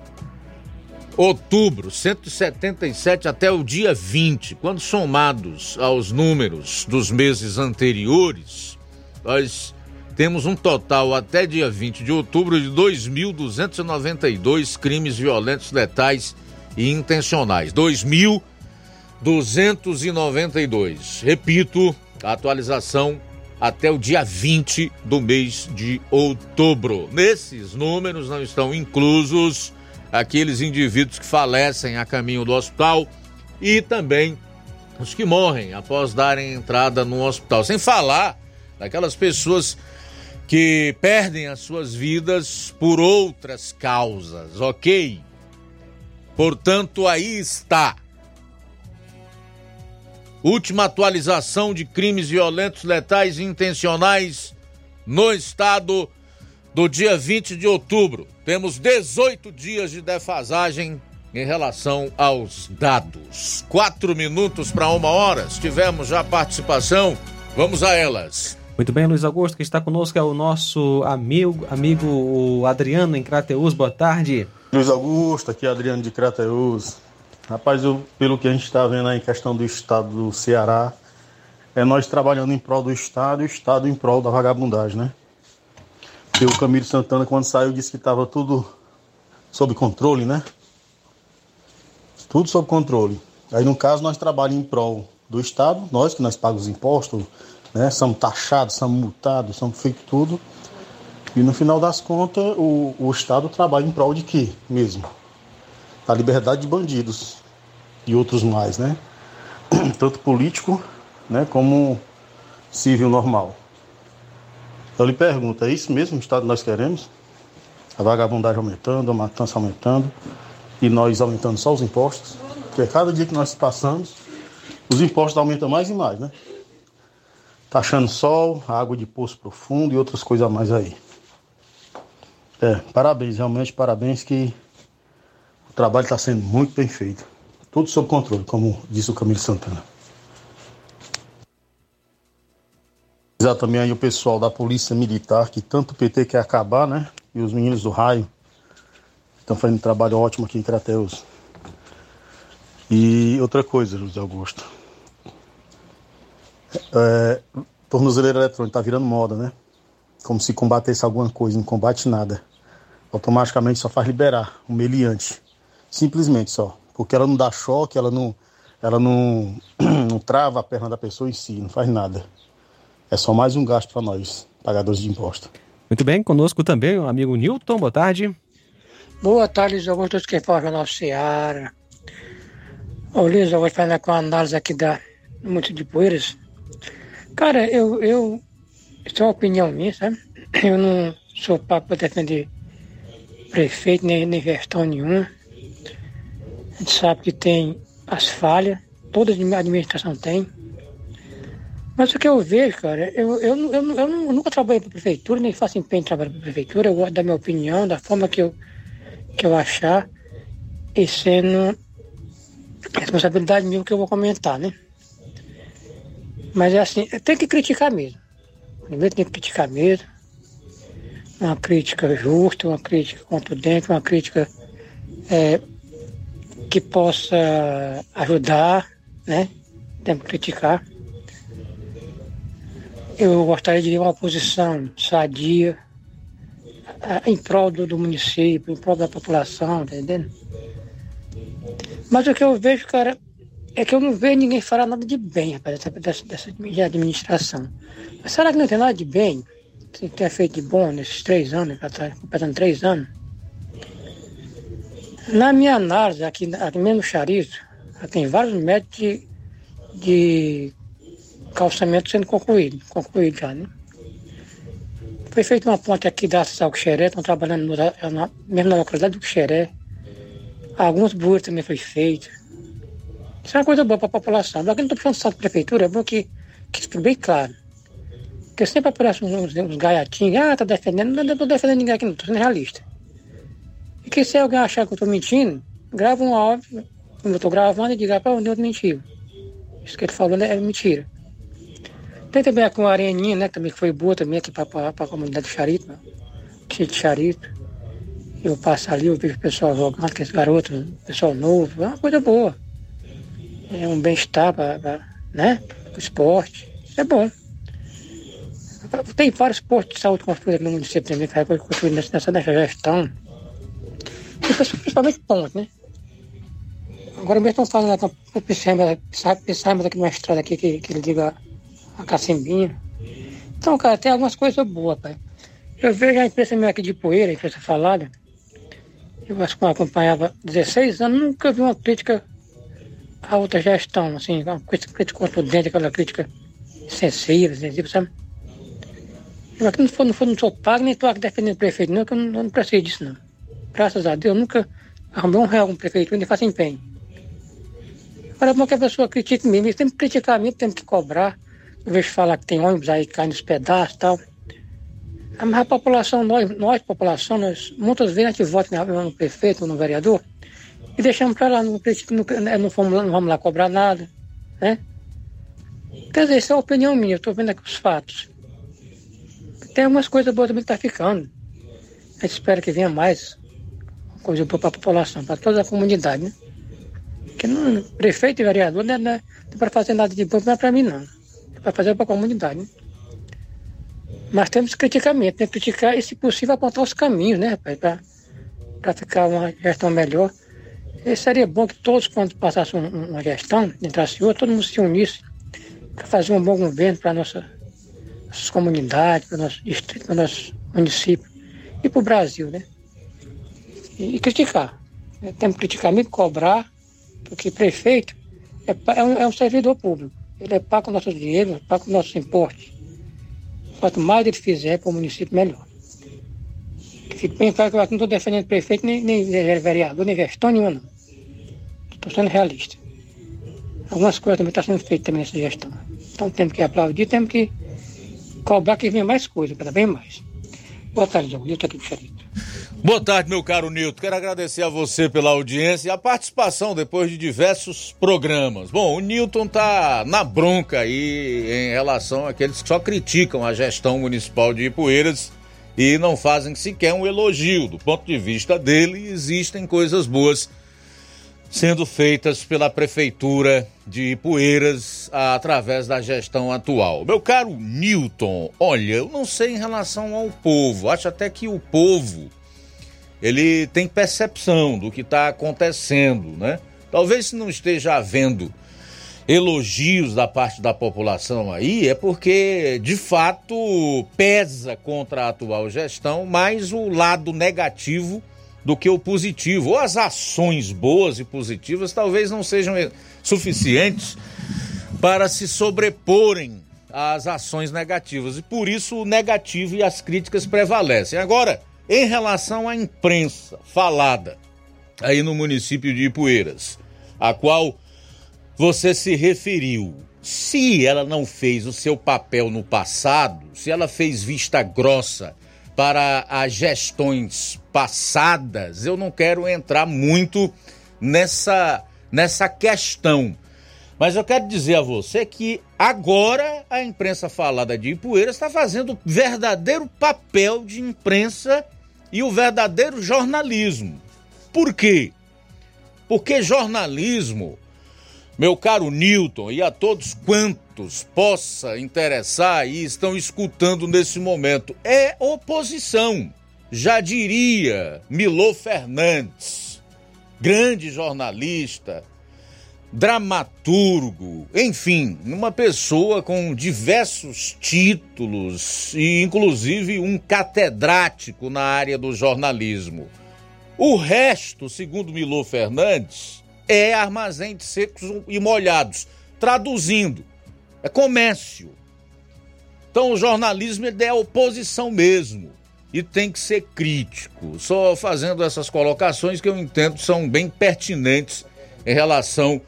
B: outubro, 177 até o dia 20. Quando somados aos números dos meses anteriores, nós temos um total até dia 20 de outubro de 2.292 crimes violentos, letais e intencionais. 2.292. Repito, a atualização até o dia 20 do mês de outubro. Nesses números não estão inclusos aqueles indivíduos que falecem a caminho do hospital e também os que morrem após darem entrada no hospital. Sem falar daquelas pessoas que perdem as suas vidas por outras causas, ok? Portanto, aí está. Última atualização de crimes violentos, letais e intencionais no estado do dia 20 de outubro. Temos 18 dias de defasagem em relação aos dados. Quatro minutos para uma hora. Tivemos já participação. Vamos a elas.
C: Muito bem, Luiz Augusto, que está conosco é o nosso amigo, amigo Adriano em Crateus. Boa tarde.
M: Luiz Augusto, aqui é Adriano de Crateus. Rapaz, eu, pelo que a gente está vendo aí em questão do estado do Ceará, é nós trabalhando em prol do estado e o estado em prol da vagabundagem, né? Porque o Camilo Santana, quando saiu, disse que estava tudo sob controle, né? Tudo sob controle. Aí, no caso, nós trabalhamos em prol do Estado, nós que nós pagamos impostos, né? Somos taxados, somos multados, somos feito tudo. E no final das contas, o, o Estado trabalha em prol de quê mesmo? Da liberdade de bandidos e outros mais, né? Tanto político, né, como civil normal. Eu lhe pergunto, é isso mesmo o Estado que nós queremos? A vagabundagem aumentando, a matança aumentando e nós aumentando só os impostos? Porque cada dia que nós passamos, os impostos aumentam mais e mais, né? Taxando sol, água de poço profundo e outras coisas a mais aí. É, parabéns, realmente parabéns que trabalho está sendo muito bem feito. Tudo sob controle, como disse o Camilo Santana. também aí o pessoal da Polícia Militar, que tanto o PT quer acabar, né? E os meninos do raio estão fazendo um trabalho ótimo aqui em Crateus. E outra coisa, José Augusto. É, tornozeleira eletrônica tá virando moda, né? Como se combatesse alguma coisa, não combate nada. Automaticamente só faz liberar um meliante. Simplesmente só. Porque ela não dá choque, ela não, ela não, não trava a perna da pessoa em si, não faz nada. É só mais um gasto para nós, pagadores de imposto.
C: Muito bem, conosco também o amigo Newton, boa tarde.
N: Boa tarde, Luiz Augusto, quem fala Jornal Seara. Ô Luiz, eu vou falar com a análise aqui da Muito de Poeiras. Cara, eu, eu, isso é uma opinião minha, sabe? Eu não sou para defender prefeito, nem, nem gestão nenhuma. A gente sabe que tem as falhas, toda a administração tem. Mas o que eu vejo, cara, eu, eu, eu, eu, eu nunca trabalhei para prefeitura, nem faço empenho em trabalhar para prefeitura. Eu gosto da minha opinião, da forma que eu, que eu achar, e sendo responsabilidade minha que eu vou comentar, né? Mas é assim, tem que criticar mesmo. Primeiro tem que criticar mesmo. Uma crítica justa, uma crítica contundente, uma crítica é, que possa ajudar, né? Temos que criticar. Eu gostaria de ver uma posição sadia em prol do, do, município, em prol da população, tá entendendo? Mas o que eu vejo, cara, é que eu não vejo ninguém falar nada de bem, rapaz, dessa, dessa, administração. Mas será que não tem nada de bem? Que tem feito de bom nesses três anos, completando três anos? Na minha análise, aqui, aqui mesmo no Charito, tem vários métodos de, de calçamento sendo concluído, concluído já, né? Foi feita uma ponte aqui da Sal Xeré, estão trabalhando no, na, mesmo na localidade do Xeré. Alguns burros também foi feito. Isso é uma coisa boa para a população. Mas aqui não estou puxando de prefeitura, é bom que, que fique bem claro. Porque sempre aparecem uns, uns gaiatinhos, ah, tá defendendo, não estou defendendo ninguém aqui, não, estou sendo realista. E que se alguém achar que eu estou mentindo, grava um áudio, como eu estou gravando, e diga para onde eu mentiu. Isso que ele falou é mentira. Tem também a com a Areninha, né? Também que foi boa também aqui para a comunidade de Charito, né? de Charito. Eu passo ali, eu vejo o pessoal jogando, aqueles garotos, pessoal novo, é uma coisa boa. É um bem-estar para né? o esporte. É bom. Tem vários postos de saúde construídos aqui no município também, que foi construído nessa, nessa gestão. Principalmente pontos, né? Agora mesmo estão falando o pensamos aqui numa estrada aqui que, que ele liga a Cacimbinha. Então, cara, tem algumas coisas boas, pai. Eu vejo a imprensa minha aqui de poeira, a imprensa falada. Eu acho que eu acompanhava 16 anos, nunca vi uma crítica a outra gestão, assim, uma crítica contundente, aquela crítica sensível, sensível, sabe? Eu aqui não, for, não, for, não sou pago, nem estou aqui defendendo o prefeito, não, que eu não, não preciso disso, não. Graças a Deus, eu nunca arrumei um real com o prefeito, nem faço empenho. Agora, é que a pessoa critique mesmo, tem que criticar mim, tem que cobrar. Eu vejo falar que tem ônibus aí caindo nos pedaços e tal. Mas a população, nós, nós, população, nós, muitas vezes a gente vota no prefeito, no vereador, e deixamos para lá, não, não, não, fomos, não vamos lá cobrar nada, né? Quer dizer, essa é a opinião minha, eu estou vendo aqui os fatos. Tem algumas coisas boas também que está ficando. A gente espera que venha mais coisa para a população, para toda a comunidade, né? Porque não, prefeito e vereador não é, não é para fazer nada de bom, não é para mim, não. É para fazer para a comunidade. Né? Mas temos criticamento, tem que criticar e, se possível, apontar os caminhos, né, rapaz, para ficar uma gestão melhor. E seria bom que todos, quando passassem uma gestão, entrasse outra, todo mundo se unisse para fazer um bom governo para nossa, nossas comunidades, para o nosso distrito, para o nosso município e para o Brasil, né? E, criticar. Temos que criticar mesmo, cobrar, porque prefeito é, é, um, é um servidor público. Ele é pago com nosso dinheiro, paga com nossos impostos. Quanto mais ele fizer para o município, melhor. Fico bem claro que eu não estou defendendo prefeito, nem, nem vereador, nem gestão nenhuma, não. Estou sendo realista. Algumas coisas também estão sendo feitas também nessa gestão. Então temos que aplaudir, temos que cobrar que venha mais coisa, cada vez mais. Boa tarde, estou aqui, Xerito.
B: Boa tarde, meu caro Nilton. Quero agradecer a você pela audiência e a participação depois de diversos programas. Bom, o Nilton tá na bronca aí em relação àqueles que só criticam a gestão municipal de Ipueiras e não fazem sequer um elogio. Do ponto de vista dele, existem coisas boas sendo feitas pela prefeitura de Ipueiras através da gestão atual. Meu caro Nilton, olha, eu não sei em relação ao povo. Acho até que o povo ele tem percepção do que está acontecendo, né? Talvez se não esteja havendo elogios da parte da população aí, é porque de fato pesa contra a atual gestão mais o lado negativo do que o positivo. Ou as ações boas e positivas talvez não sejam suficientes para se sobreporem às ações negativas. E por isso o negativo e as críticas prevalecem. Agora, em relação à imprensa falada aí no município de Ipueiras, a qual você se referiu, se ela não fez o seu papel no passado, se ela fez vista grossa para as gestões passadas, eu não quero entrar muito nessa, nessa questão. Mas eu quero dizer a você que agora a imprensa falada de Ipueiras está fazendo verdadeiro papel de imprensa e o verdadeiro jornalismo. Por quê? Porque jornalismo, meu caro Newton, e a todos quantos possa interessar e estão escutando nesse momento, é oposição. Já diria Milô Fernandes, grande jornalista, dramaturgo, enfim, uma pessoa com diversos títulos e inclusive um catedrático na área do jornalismo. O resto, segundo Milô Fernandes, é armazém de secos e molhados. Traduzindo, é comércio. Então o jornalismo é oposição mesmo e tem que ser crítico. Só fazendo essas colocações que eu entendo são bem pertinentes em relação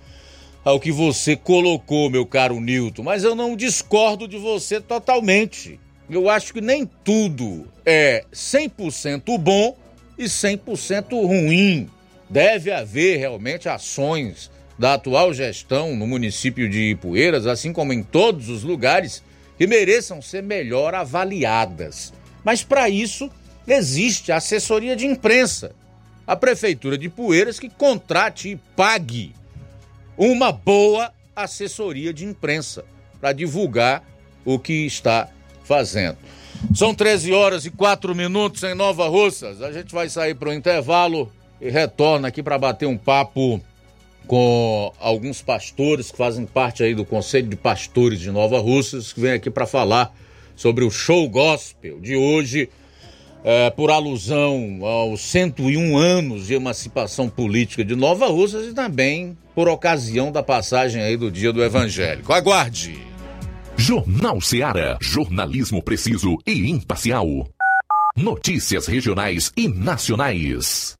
B: ao que você colocou, meu caro Newton, mas eu não discordo de você totalmente. Eu acho que nem tudo é 100% bom e 100% ruim. Deve haver realmente ações da atual gestão no município de Ipueiras, assim como em todos os lugares, que mereçam ser melhor avaliadas. Mas para isso existe a assessoria de imprensa. A Prefeitura de Poeiras que contrate e pague uma boa assessoria de imprensa para divulgar o que está fazendo. São 13 horas e 4 minutos em Nova Russas. A gente vai sair para o intervalo e retorna aqui para bater um papo com alguns pastores que fazem parte aí do Conselho de Pastores de Nova Russas, que vem aqui para falar sobre o show gospel de hoje, é, por alusão aos 101 anos de emancipação política de Nova Russas e também por ocasião da passagem aí do Dia do Evangélico. Aguarde!
J: Jornal Seara. Jornalismo preciso e imparcial. Notícias regionais e nacionais.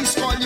O: e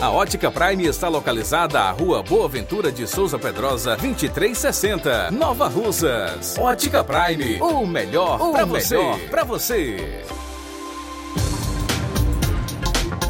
P: A Ótica Prime está localizada à Rua Boa Ventura de Souza Pedrosa, 2360, Nova Russas. Ótica Prime, o melhor para você. Pra você.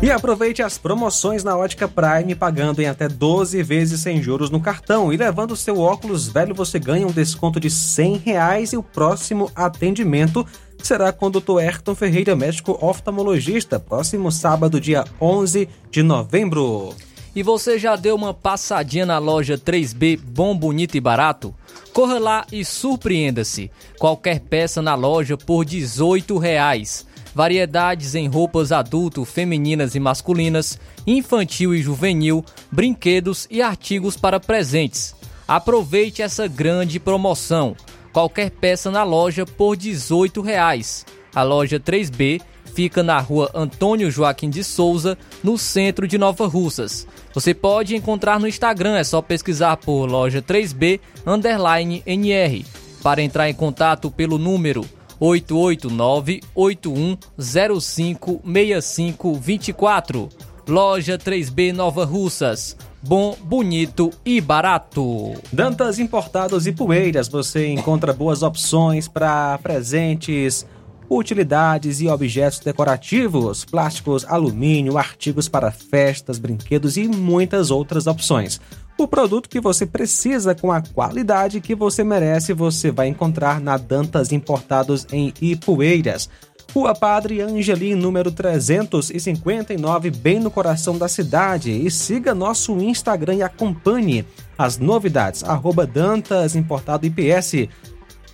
C: E aproveite as promoções na Ótica Prime, pagando em até 12 vezes sem juros no cartão. E levando o seu óculos velho, você ganha um desconto de 100 reais e o próximo atendimento será com o Dr. Ayrton Ferreira, médico oftalmologista, próximo sábado, dia 11 de novembro.
D: E você já deu uma passadinha na loja 3B Bom, Bonito e Barato? Corra lá e surpreenda-se. Qualquer peça na loja por 18 reais variedades em roupas adulto, femininas e masculinas, infantil e juvenil, brinquedos e artigos para presentes. Aproveite essa grande promoção. Qualquer peça na loja por 18 reais. A loja 3B fica na rua Antônio Joaquim de Souza, no centro de Nova Russas. Você pode encontrar no Instagram, é só pesquisar por loja 3B underline NR. Para entrar em contato pelo número 889-8105-6524. Loja 3B Nova Russas. Bom, bonito e barato.
C: Dantas Importados e Poeiras, você encontra boas opções para presentes, utilidades e objetos decorativos, plásticos, alumínio, artigos para festas, brinquedos e muitas outras opções. O produto que você precisa com a qualidade que você merece, você vai encontrar na Dantas Importados em Ipueiras. Rua Padre Angelim, número 359, bem no coração da cidade. E siga nosso Instagram e acompanhe as novidades. Arroba Dantas Importado IPS.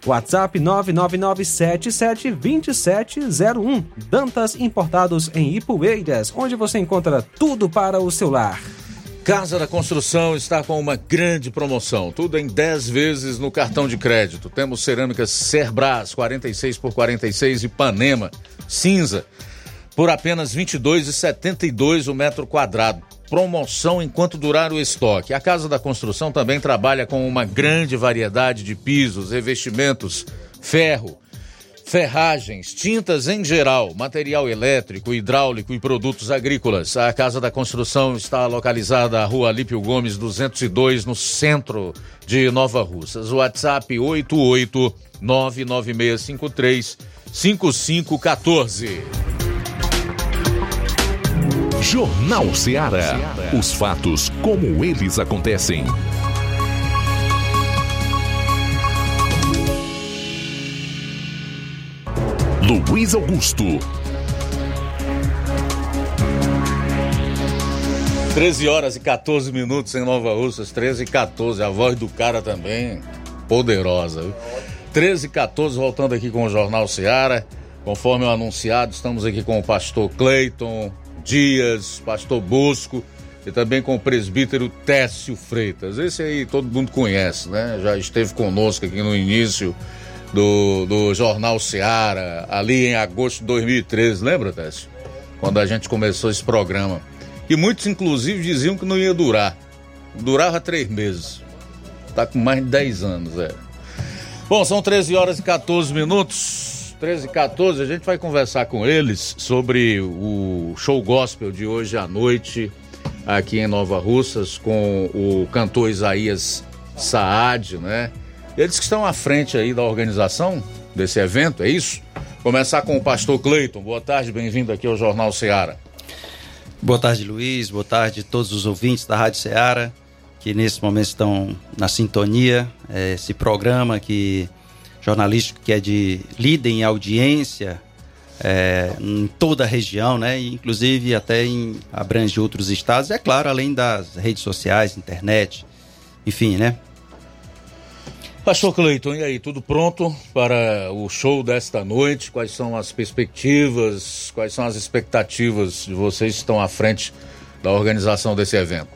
C: WhatsApp 999772701. Dantas Importados em Ipueiras, onde você encontra tudo para o seu lar.
B: Casa da Construção está com uma grande promoção, tudo em 10 vezes no cartão de crédito. Temos cerâmicas Cerbras 46 por 46 Ipanema cinza por apenas R$ 22,72 o metro quadrado. Promoção enquanto durar o estoque. A Casa da Construção também trabalha com uma grande variedade de pisos, revestimentos, ferro, ferragens, tintas em geral, material elétrico, hidráulico e produtos agrícolas. A Casa da Construção está localizada na Rua Alípio Gomes 202, no centro de Nova Russas. WhatsApp 88 99653 5514.
J: Jornal Ceará. Os fatos como eles acontecem. Luiz Augusto.
B: 13 horas e 14 minutos em Nova Russas, 13 e 14. A voz do cara também poderosa. Viu? 13 e 14, voltando aqui com o Jornal Seara. Conforme o anunciado, estamos aqui com o pastor Cleiton Dias, pastor Bosco e também com o presbítero Técio Freitas. Esse aí todo mundo conhece, né? Já esteve conosco aqui no início do, do Jornal Seara, ali em agosto de 2013, lembra, Técio? Quando a gente começou esse programa. Que muitos, inclusive, diziam que não ia durar. Durava três meses. Tá com mais de 10 anos, é. Bom, são 13 horas e 14 minutos. 13 e 14, a gente vai conversar com eles sobre o show gospel de hoje à noite, aqui em Nova Russas, com o cantor Isaías Saad, né? Eles que estão à frente aí da organização desse evento, é isso? Começar com o pastor Cleiton. Boa tarde, bem-vindo aqui ao Jornal Seara.
Q: Boa tarde, Luiz. Boa tarde a todos os ouvintes da Rádio Seara, que nesse momento estão na sintonia. É, esse programa que jornalístico que é de líder em audiência é, em toda a região, né? Inclusive até em abrange outros estados. É claro, além das redes sociais, internet, enfim, né?
B: Pastor Cleiton, e aí, tudo pronto para o show desta noite? Quais são as perspectivas, quais são as expectativas de vocês que estão à frente da organização desse evento?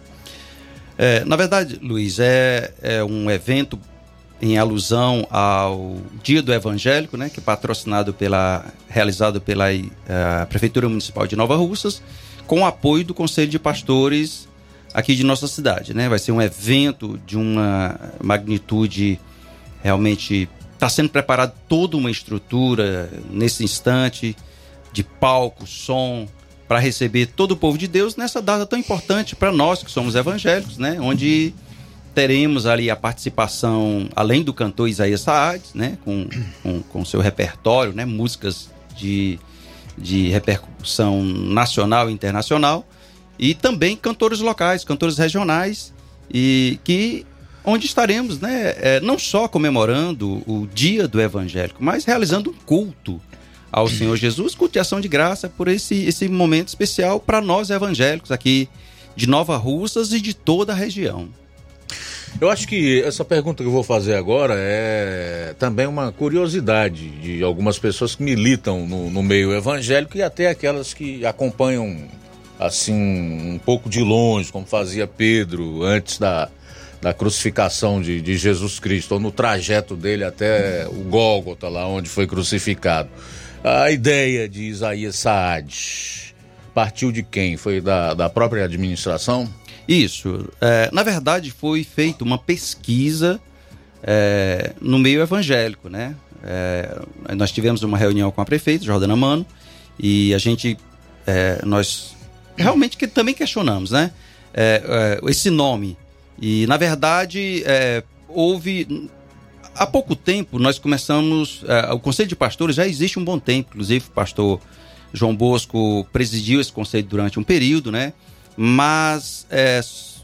Q: É, na verdade, Luiz, é, é um evento em alusão ao Dia do Evangélico, né, que é patrocinado pela, realizado pela uh, Prefeitura Municipal de Nova Russas, com o apoio do Conselho de Pastores aqui de nossa cidade, né? Vai ser um evento de uma magnitude realmente está sendo preparada toda uma estrutura nesse instante de palco, som para receber todo o povo de Deus nessa data tão importante para nós que somos evangélicos, né? Onde teremos ali a participação, além do cantor Isaías Saad, né? Com, com, com seu repertório, né? Músicas de de repercussão nacional e internacional, e também cantores locais, cantores regionais, e que onde estaremos, né, é, não só comemorando o dia do evangélico, mas realizando um culto ao Senhor Jesus, culto de ação de graça por esse, esse momento especial para nós evangélicos aqui de Nova Russas e de toda a região.
B: Eu acho que essa pergunta que eu vou fazer agora é também uma curiosidade de algumas pessoas que militam no, no meio evangélico e até aquelas que acompanham assim um pouco de longe, como fazia Pedro antes da, da crucificação de, de Jesus Cristo, ou no trajeto dele até o Gólgota, lá onde foi crucificado. A ideia de Isaías Saad partiu de quem? Foi da, da própria administração?
Q: Isso. É, na verdade, foi feita uma pesquisa é, no meio evangélico, né? É, nós tivemos uma reunião com a prefeita, Jordana Mano, e a gente, é, nós realmente que também questionamos, né? É, é, esse nome. E, na verdade, houve há pouco tempo nós começamos. o Conselho de Pastores já existe um bom tempo, inclusive o pastor João Bosco presidiu esse conselho durante um período, né? Mas é,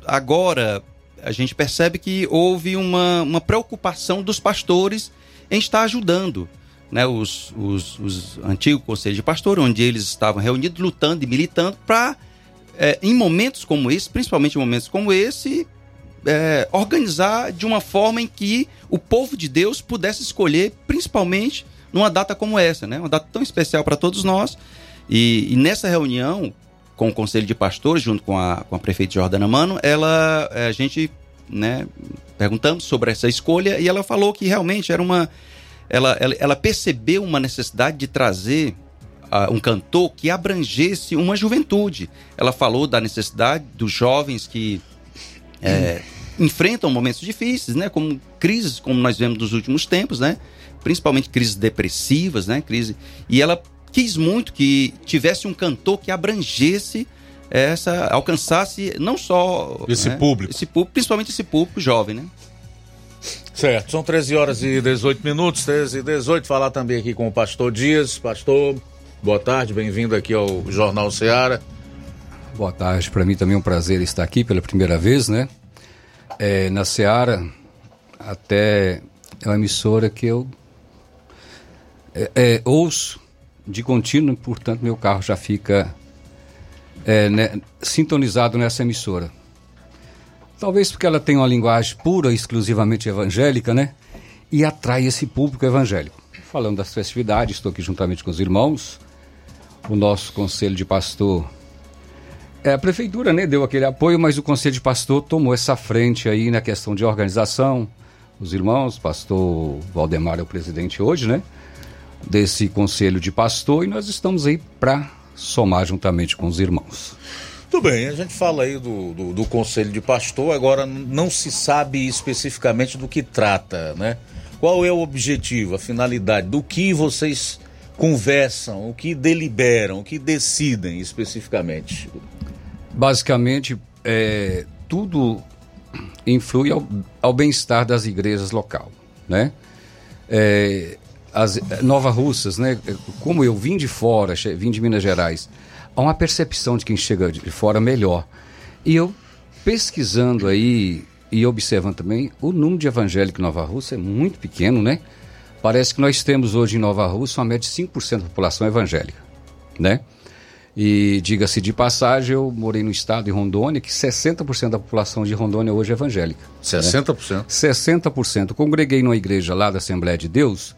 Q: agora a gente percebe que houve uma, uma preocupação dos pastores em estar ajudando né, os, os, os antigos conselhos de pastor, onde eles estavam reunidos, lutando e militando para, é, em momentos como esse, principalmente em momentos como esse, é, organizar de uma forma em que o povo de Deus pudesse escolher, principalmente numa data como essa, né? Uma data tão especial para todos nós. E, e, nessa reunião com o Conselho de Pastores, junto com a, com a prefeita Jordana Mano, ela, eh, a gente, né, perguntamos sobre essa escolha e ela falou que realmente era uma. Ela, ela, ela percebeu uma necessidade de trazer uh, um cantor que abrangesse uma juventude. Ela falou da necessidade dos jovens que. É, enfrentam momentos difíceis, né, como crises como nós vemos nos últimos tempos, né, principalmente crises depressivas, né, crise. E ela quis muito que tivesse um cantor que abrangesse essa, alcançasse não só
B: esse né, público,
Q: esse público, principalmente esse público jovem, né?
B: Certo, são 13 horas e 18 minutos, 13 e 18. Falar também aqui com o pastor Dias. Pastor, boa tarde, bem-vindo aqui ao Jornal Ceará.
R: Boa tarde, para mim também é um prazer estar aqui pela primeira vez, né? É, na Ceará, até é uma emissora que eu é, é, ouço de contínuo, portanto, meu carro já fica é, né, sintonizado nessa emissora. Talvez porque ela tem uma linguagem pura, exclusivamente evangélica, né? E atrai esse público evangélico. Falando das festividades, estou aqui juntamente com os irmãos, o nosso conselho de pastor. É, a prefeitura né, deu aquele apoio, mas o conselho de pastor tomou essa frente aí na questão de organização. Os irmãos, pastor Valdemar é o presidente hoje, né? desse conselho de pastor e nós estamos aí para somar juntamente com os irmãos.
B: Tudo bem, a gente fala aí do, do, do, conselho de pastor, agora não se sabe especificamente do que trata, né? Qual é o objetivo, a finalidade, do que vocês conversam, o que deliberam, o que decidem especificamente?
R: Basicamente, é, tudo influi ao, ao bem-estar das igrejas local, né? É, as Nova Russas, né? Como eu vim de fora, vim de Minas Gerais, há uma percepção de quem chega de fora melhor. E eu pesquisando aí e observando também, o número de evangélicos em Nova Russa é muito pequeno, né? Parece que nós temos hoje em Nova Russa uma média de 5% da população evangélica, né? E diga-se de passagem, eu morei no estado de Rondônia, que 60% da população de Rondônia hoje é evangélica.
B: 60%?
R: Né? 60%. Congreguei numa igreja lá da Assembleia de Deus,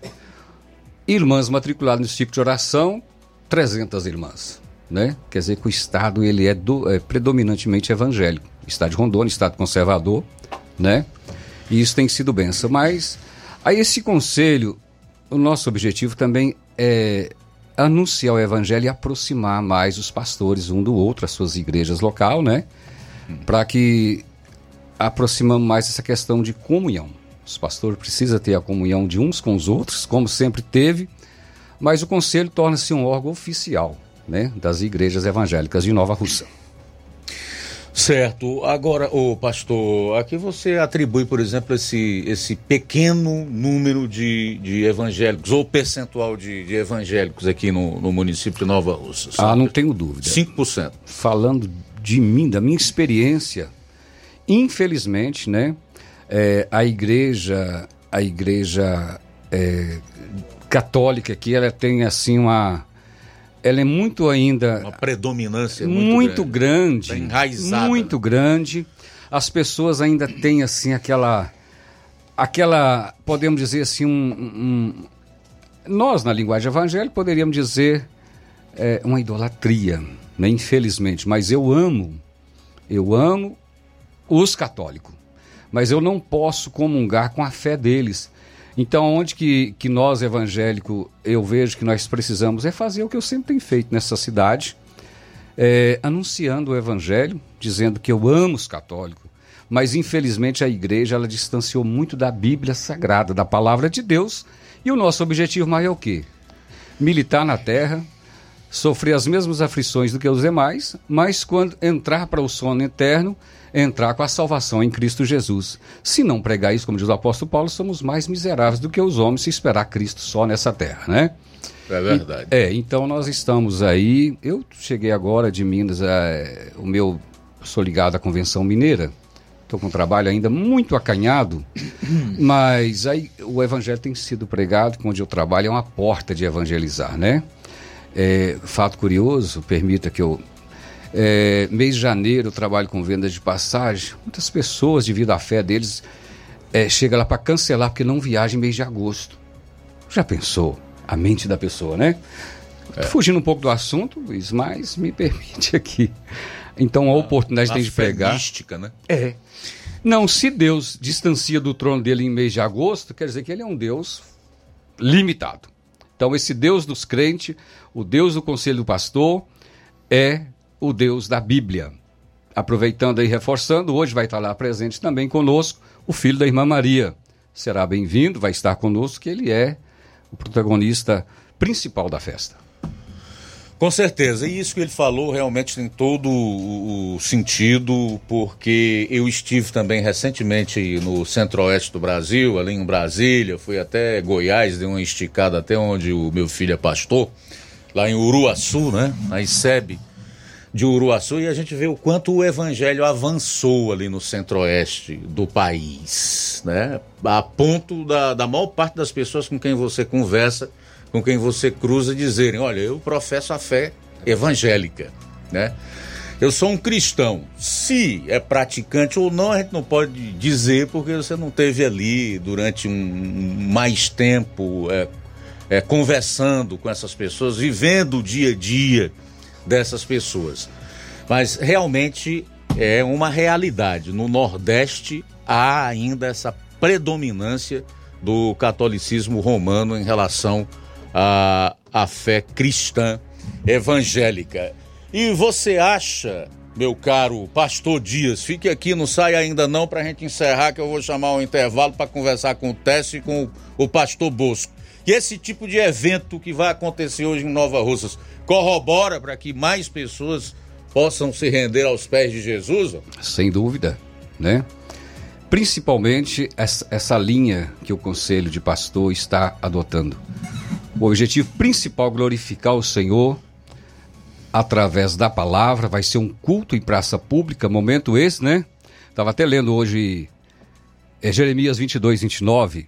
R: Irmãs matriculadas no ciclo de oração, 300 irmãs. Né? Quer dizer que o Estado ele é, do, é predominantemente evangélico. Estado de Rondônia, Estado conservador, né? E isso tem sido benção. Mas a esse conselho, o nosso objetivo também é anunciar o evangelho e aproximar mais os pastores um do outro, as suas igrejas local, né? Para que aproximamos mais essa questão de comunhão. Os pastores precisam ter a comunhão de uns com os outros, como sempre teve, mas o conselho torna-se um órgão oficial né, das igrejas evangélicas de Nova Russa.
B: Certo. Agora, o pastor, aqui você atribui, por exemplo, esse, esse pequeno número de, de evangélicos, ou percentual de, de evangélicos aqui no, no município de Nova Russa.
R: Ah, não tenho dúvida.
B: 5%.
R: Falando de mim, da minha experiência, infelizmente, né, é, a igreja, a igreja é, católica aqui, ela tem assim uma ela é muito ainda
B: Uma predominância muito,
R: muito, grande,
B: Tá enraizada,
R: muito grande. As pessoas ainda têm assim aquela aquela podemos dizer assim um, um- nós na linguagem evangélica poderíamos dizer é, uma idolatria, né? Infelizmente, mas eu amo eu amo os católicos, mas eu não posso comungar com a fé deles. Então, onde que, que nós evangélicos eu vejo que nós precisamos é fazer o que eu sempre tenho feito nessa cidade, é, anunciando o evangelho, dizendo que eu amo os católicos, mas infelizmente a igreja ela distanciou muito da Bíblia Sagrada, da palavra de Deus, e o nosso objetivo maior é o quê? Militar na terra, sofrer as mesmas aflições do que os demais, mas quando entrar para o sono eterno, entrar com a salvação em Cristo Jesus. Se não pregar isso, como diz o apóstolo Paulo, somos mais miseráveis do que os homens se esperar Cristo só nessa terra, né?
B: É verdade.
R: É, então nós estamos aí. Eu cheguei agora de Minas, é, o meu sou ligado à Convenção Mineira. Estou com um trabalho ainda muito acanhado, mas aí o evangelho tem sido pregado, onde eu trabalho é uma porta de evangelizar, né? É, fato curioso, permita que eu. É, mês de janeiro eu trabalho com venda de passagem. Muitas pessoas, devido à fé deles, é, chega lá para cancelar porque não viaja em mês de agosto. Já pensou? A mente da pessoa, né? Fugindo um pouco do assunto, Luiz, mas me permite aqui. Então, a oportunidade
B: a
R: tem de
B: mística, né?
R: É. Não, se Deus distancia do trono dele em mês de agosto, quer dizer que ele é um Deus limitado. Então, esse Deus dos crentes, o Deus do conselho do pastor, é o Deus da Bíblia. Aproveitando e reforçando, hoje vai estar lá presente também conosco o filho da irmã Maria. Será bem-vindo, vai estar conosco, que ele é o protagonista principal da festa.
B: Com certeza, e isso que ele falou realmente tem todo o sentido, porque eu estive também recentemente no centro-oeste do Brasil, ali em Brasília, fui até Goiás, dei uma esticada até onde o meu filho é pastor, lá em Uruaçu, né? Na ICEB de Uruaçu, e a gente vê o quanto o evangelho avançou ali no centro-oeste do país, né? A ponto da, da maior parte das pessoas com quem você conversa, com quem você cruza, dizerem: Olha, eu professo a fé evangélica, né? Eu sou um cristão. Se é praticante ou não, a gente não pode dizer porque você não teve ali durante um, mais tempo é, é, conversando com essas pessoas, vivendo o dia a dia dessas pessoas. Mas realmente é uma realidade. No Nordeste há ainda essa predominância do catolicismo romano em relação à, à fé cristã evangélica. E você acha, meu caro pastor Dias, fique aqui, não sai ainda não para a gente encerrar, que eu vou chamar um intervalo para conversar com o Tess e com o, o pastor Bosco. E esse tipo de evento que vai acontecer hoje em Nova Russas corrobora para que mais pessoas possam se render aos pés de Jesus?
R: Sem dúvida, né? Principalmente essa, essa linha que o Conselho de Pastor está adotando. O objetivo principal é glorificar o Senhor através da palavra, vai ser um culto em praça pública, momento esse, né? Estava até lendo hoje é Jeremias 22, 29,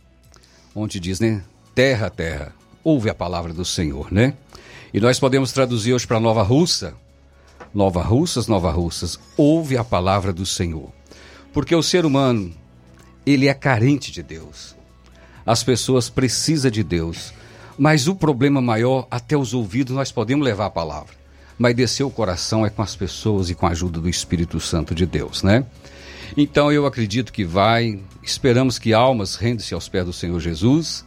R: onde diz, né? Terra, terra, ouve a palavra do Senhor, né? E nós podemos traduzir hoje para Nova Russa, Nova Russas, Nova Russas, ouve a palavra do Senhor. Porque o ser humano, ele é carente de Deus. As pessoas precisam de Deus. Mas o problema maior, até os ouvidos nós podemos levar a palavra. Mas descer o coração é com as pessoas e com a ajuda do Espírito Santo de Deus, né? Então eu acredito que vai, esperamos que almas rendem-se aos pés do Senhor Jesus,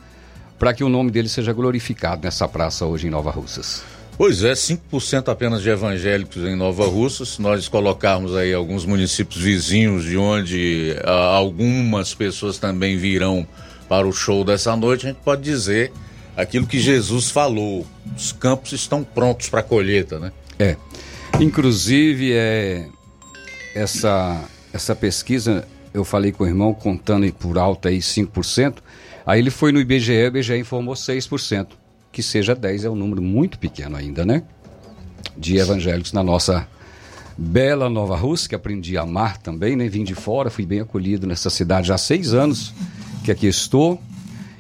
R: para que o nome dele seja glorificado nessa praça hoje em Nova Russas.
B: Pois é, 5% apenas de evangélicos em Nova Russa. Se nós colocarmos aí alguns municípios vizinhos de onde ah, algumas pessoas também virão para o show dessa noite, a gente pode dizer aquilo que Jesus falou: os campos estão prontos para a colheita, né?
R: É. Inclusive, é, essa, essa pesquisa, eu falei com o irmão, contando por alto aí 5%, aí ele foi no IBGE, o IBGE informou 6%, que seja 10 é um número muito pequeno ainda, né? De evangélicos na nossa bela Nova Rússia, que aprendi a amar também, né? Vim de fora, fui bem acolhido nessa cidade já há seis anos que aqui estou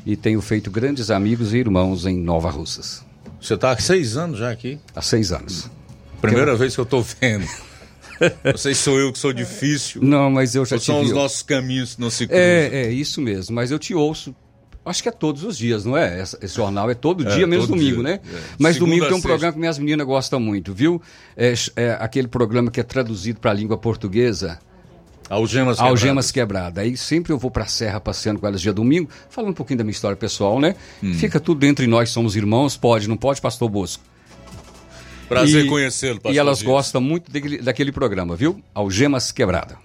R: e tenho feito grandes amigos e irmãos em Nova Russas.
B: Você está há seis anos já aqui?
R: Há seis anos.
B: Primeira vez que eu estou vendo. Não sei se sou eu que sou difícil.
R: Não, mas eu já
B: ou
R: te
B: são
R: vi.
B: os nossos caminhos que não se cruzam.
R: É, é isso mesmo, mas eu te ouço. Acho que é todos os dias, não é? Esse jornal é todo
B: É,
R: dia, menos
B: todo
R: domingo,
B: dia.
R: né?
B: É.
R: Mas
B: Segunda
R: domingo tem um
B: sexta.
R: programa que minhas meninas gostam muito, viu? É, é aquele programa que é traduzido para a língua portuguesa.
B: Algemas
R: Algemas quebradas. Aí sempre eu vou para a Serra passeando com elas dia domingo, falando um pouquinho da minha história pessoal, né?
B: Hum.
R: Fica tudo entre nós, somos irmãos, pode, não pode, pastor Bosco?
B: Prazer conhecê-lo, pastor
R: E elas
B: Dias.
R: gostam muito daquele, daquele programa, viu? Algemas quebradas.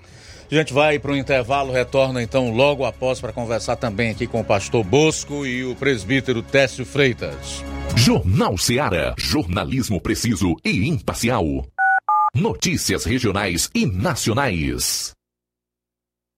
B: A gente vai para o intervalo, retorna então logo após para conversar também aqui com o pastor Bosco e o presbítero Técio Freitas.
J: Jornal Seara. Jornalismo preciso e imparcial. Notícias regionais e nacionais.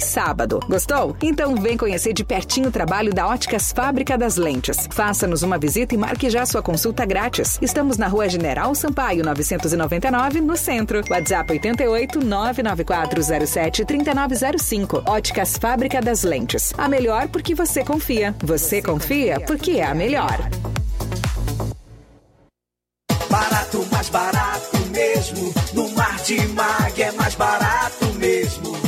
H: sábado. Gostou? Então vem conhecer de pertinho o trabalho da Óticas Fábrica das Lentes. Faça-nos uma visita e marque já sua consulta grátis. Estamos na Rua General Sampaio, 999, no centro. WhatsApp 88 99407 3905. Óticas Fábrica das Lentes. A melhor porque você confia. Você confia porque é a melhor.
F: Barato, mais barato mesmo. No Martimag é mais barato mesmo.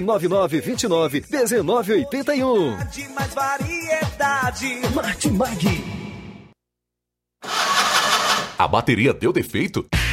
S: 9929 1981.
F: De mais variedade. Martimag.
J: A bateria deu defeito?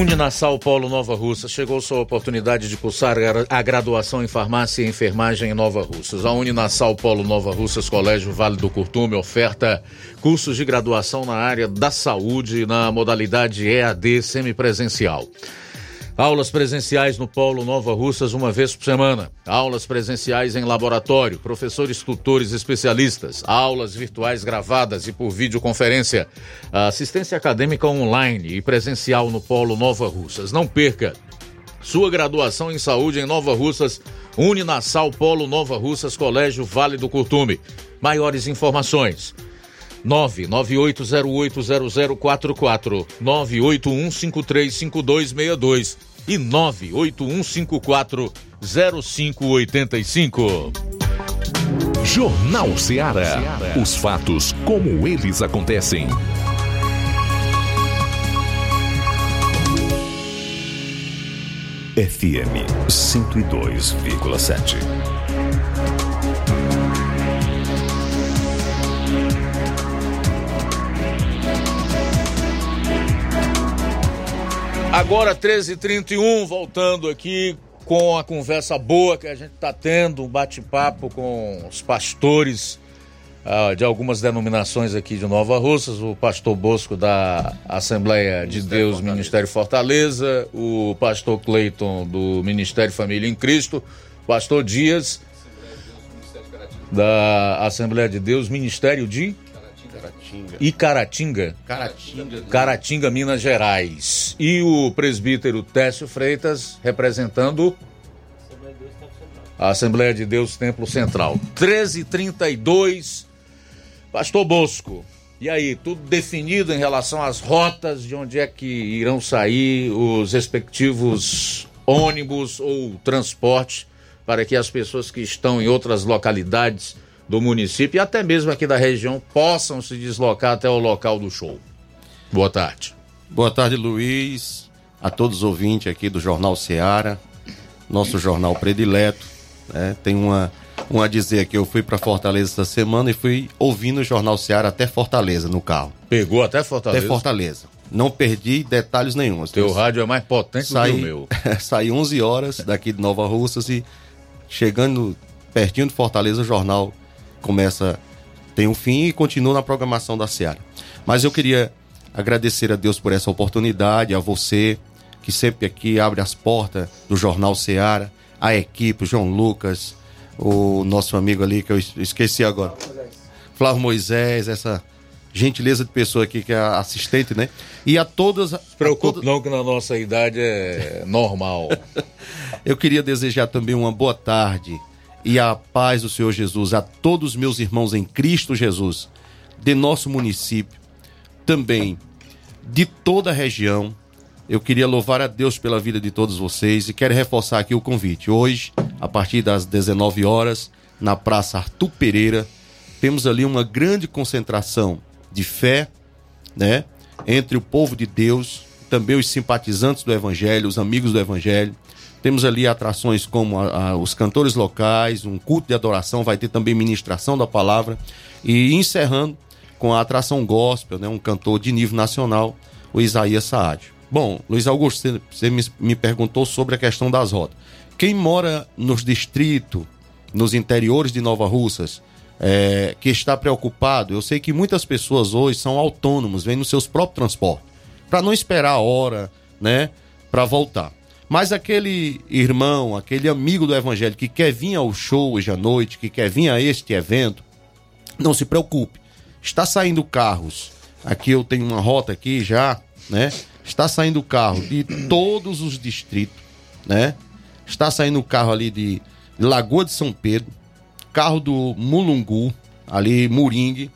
B: Uninasal Paulo Nova Russa chegou sua oportunidade de cursar a graduação em farmácia e enfermagem em Nova Russas. A Uninasal Paulo Nova Russas Colégio Vale do Curtume oferta cursos de graduação na área da saúde na modalidade EAD semipresencial. Aulas presenciais no Polo Nova Russas uma vez por semana. Aulas presenciais em laboratório, professores, tutores, especialistas. Aulas virtuais gravadas e por videoconferência. Assistência acadêmica online e presencial no Polo Nova Russas. Não perca sua graduação em saúde em Nova Russas. Uninasal Polo Nova Russas, Colégio Vale do Curtume. Maiores informações. 998080044, 981535262 e 981540585.
J: Jornal Ceará. Os fatos como eles acontecem. FM 102,7.
B: Agora 13h31, voltando aqui com a conversa boa que a gente está tendo, um bate-papo com os pastores ah, de algumas denominações aqui de Nova Russas, o pastor Bosco da Assembleia de Deus Ministério Fortaleza, o pastor Cleiton do Ministério Família em Cristo, o pastor Dias da Assembleia de Deus Ministério de Icaratinga.
T: Caratinga.
B: Caratinga, Minas Gerais. E o presbítero Técio Freitas representando a Assembleia de Deus Templo Central. 1332. Pastor Bosco. E aí, tudo definido em relação às rotas de onde é que irão sair os respectivos ônibus ou transporte para que as pessoas que estão em outras localidades do município e até mesmo aqui da região possam se deslocar até o local do show. Boa tarde.
T: Boa tarde, Luiz, a todos os ouvintes aqui do Jornal Seara, nosso jornal predileto. Né? Tem uma, uma a dizer que eu fui para Fortaleza essa semana e fui ouvindo o Jornal Seara até Fortaleza no carro.
B: Pegou até Fortaleza?
T: Até Fortaleza. Não perdi detalhes nenhum.
B: Teu rádio é mais potente
T: saí,
B: do que o meu.
T: saí 11 horas daqui de Nova Russas e chegando pertinho de Fortaleza, o jornal começa, tem um fim e continua na programação da Seara. Mas eu queria agradecer a Deus por essa oportunidade, a você que sempre aqui abre as portas do Jornal Seara, a equipe, o João Lucas, o nosso amigo ali que eu esqueci agora, Flávio Moisés, essa gentileza de pessoa aqui que é assistente, né? E a todas.
B: Se preocupe não que na nossa idade é normal.
T: eu queria desejar também uma boa tarde e a paz do Senhor Jesus a todos os meus irmãos em Cristo Jesus, de nosso município, também de toda a região. Eu queria louvar a Deus pela vida de todos vocês e quero reforçar aqui o convite. Hoje, a partir das 19 horas, na Praça Artur Pereira, temos ali uma grande concentração de fé, né, entre o povo de Deus, também os simpatizantes do evangelho, os amigos do evangelho, temos ali atrações como a, a, os cantores locais, um culto de adoração, vai ter também ministração da palavra. E encerrando com a atração gospel, né, um cantor de nível nacional, o Isaías Saad. Bom, Luiz Augusto, você me, me perguntou sobre a questão das rotas. Quem mora nos distritos, nos interiores de Nova Russas, é, que está preocupado, eu sei que muitas pessoas hoje são autônomos, vêm nos seus próprios transportes, para não esperar a hora, né, para voltar. Mas aquele irmão, aquele amigo do evangelho que quer vir ao show hoje à noite, que quer vir a este evento, não se preocupe. Está saindo carros. Aqui eu tenho uma rota aqui já, né? Está saindo carro de todos os distritos, né? Está saindo carro ali de Lagoa de São Pedro, carro do Mulungu, ali Muringue,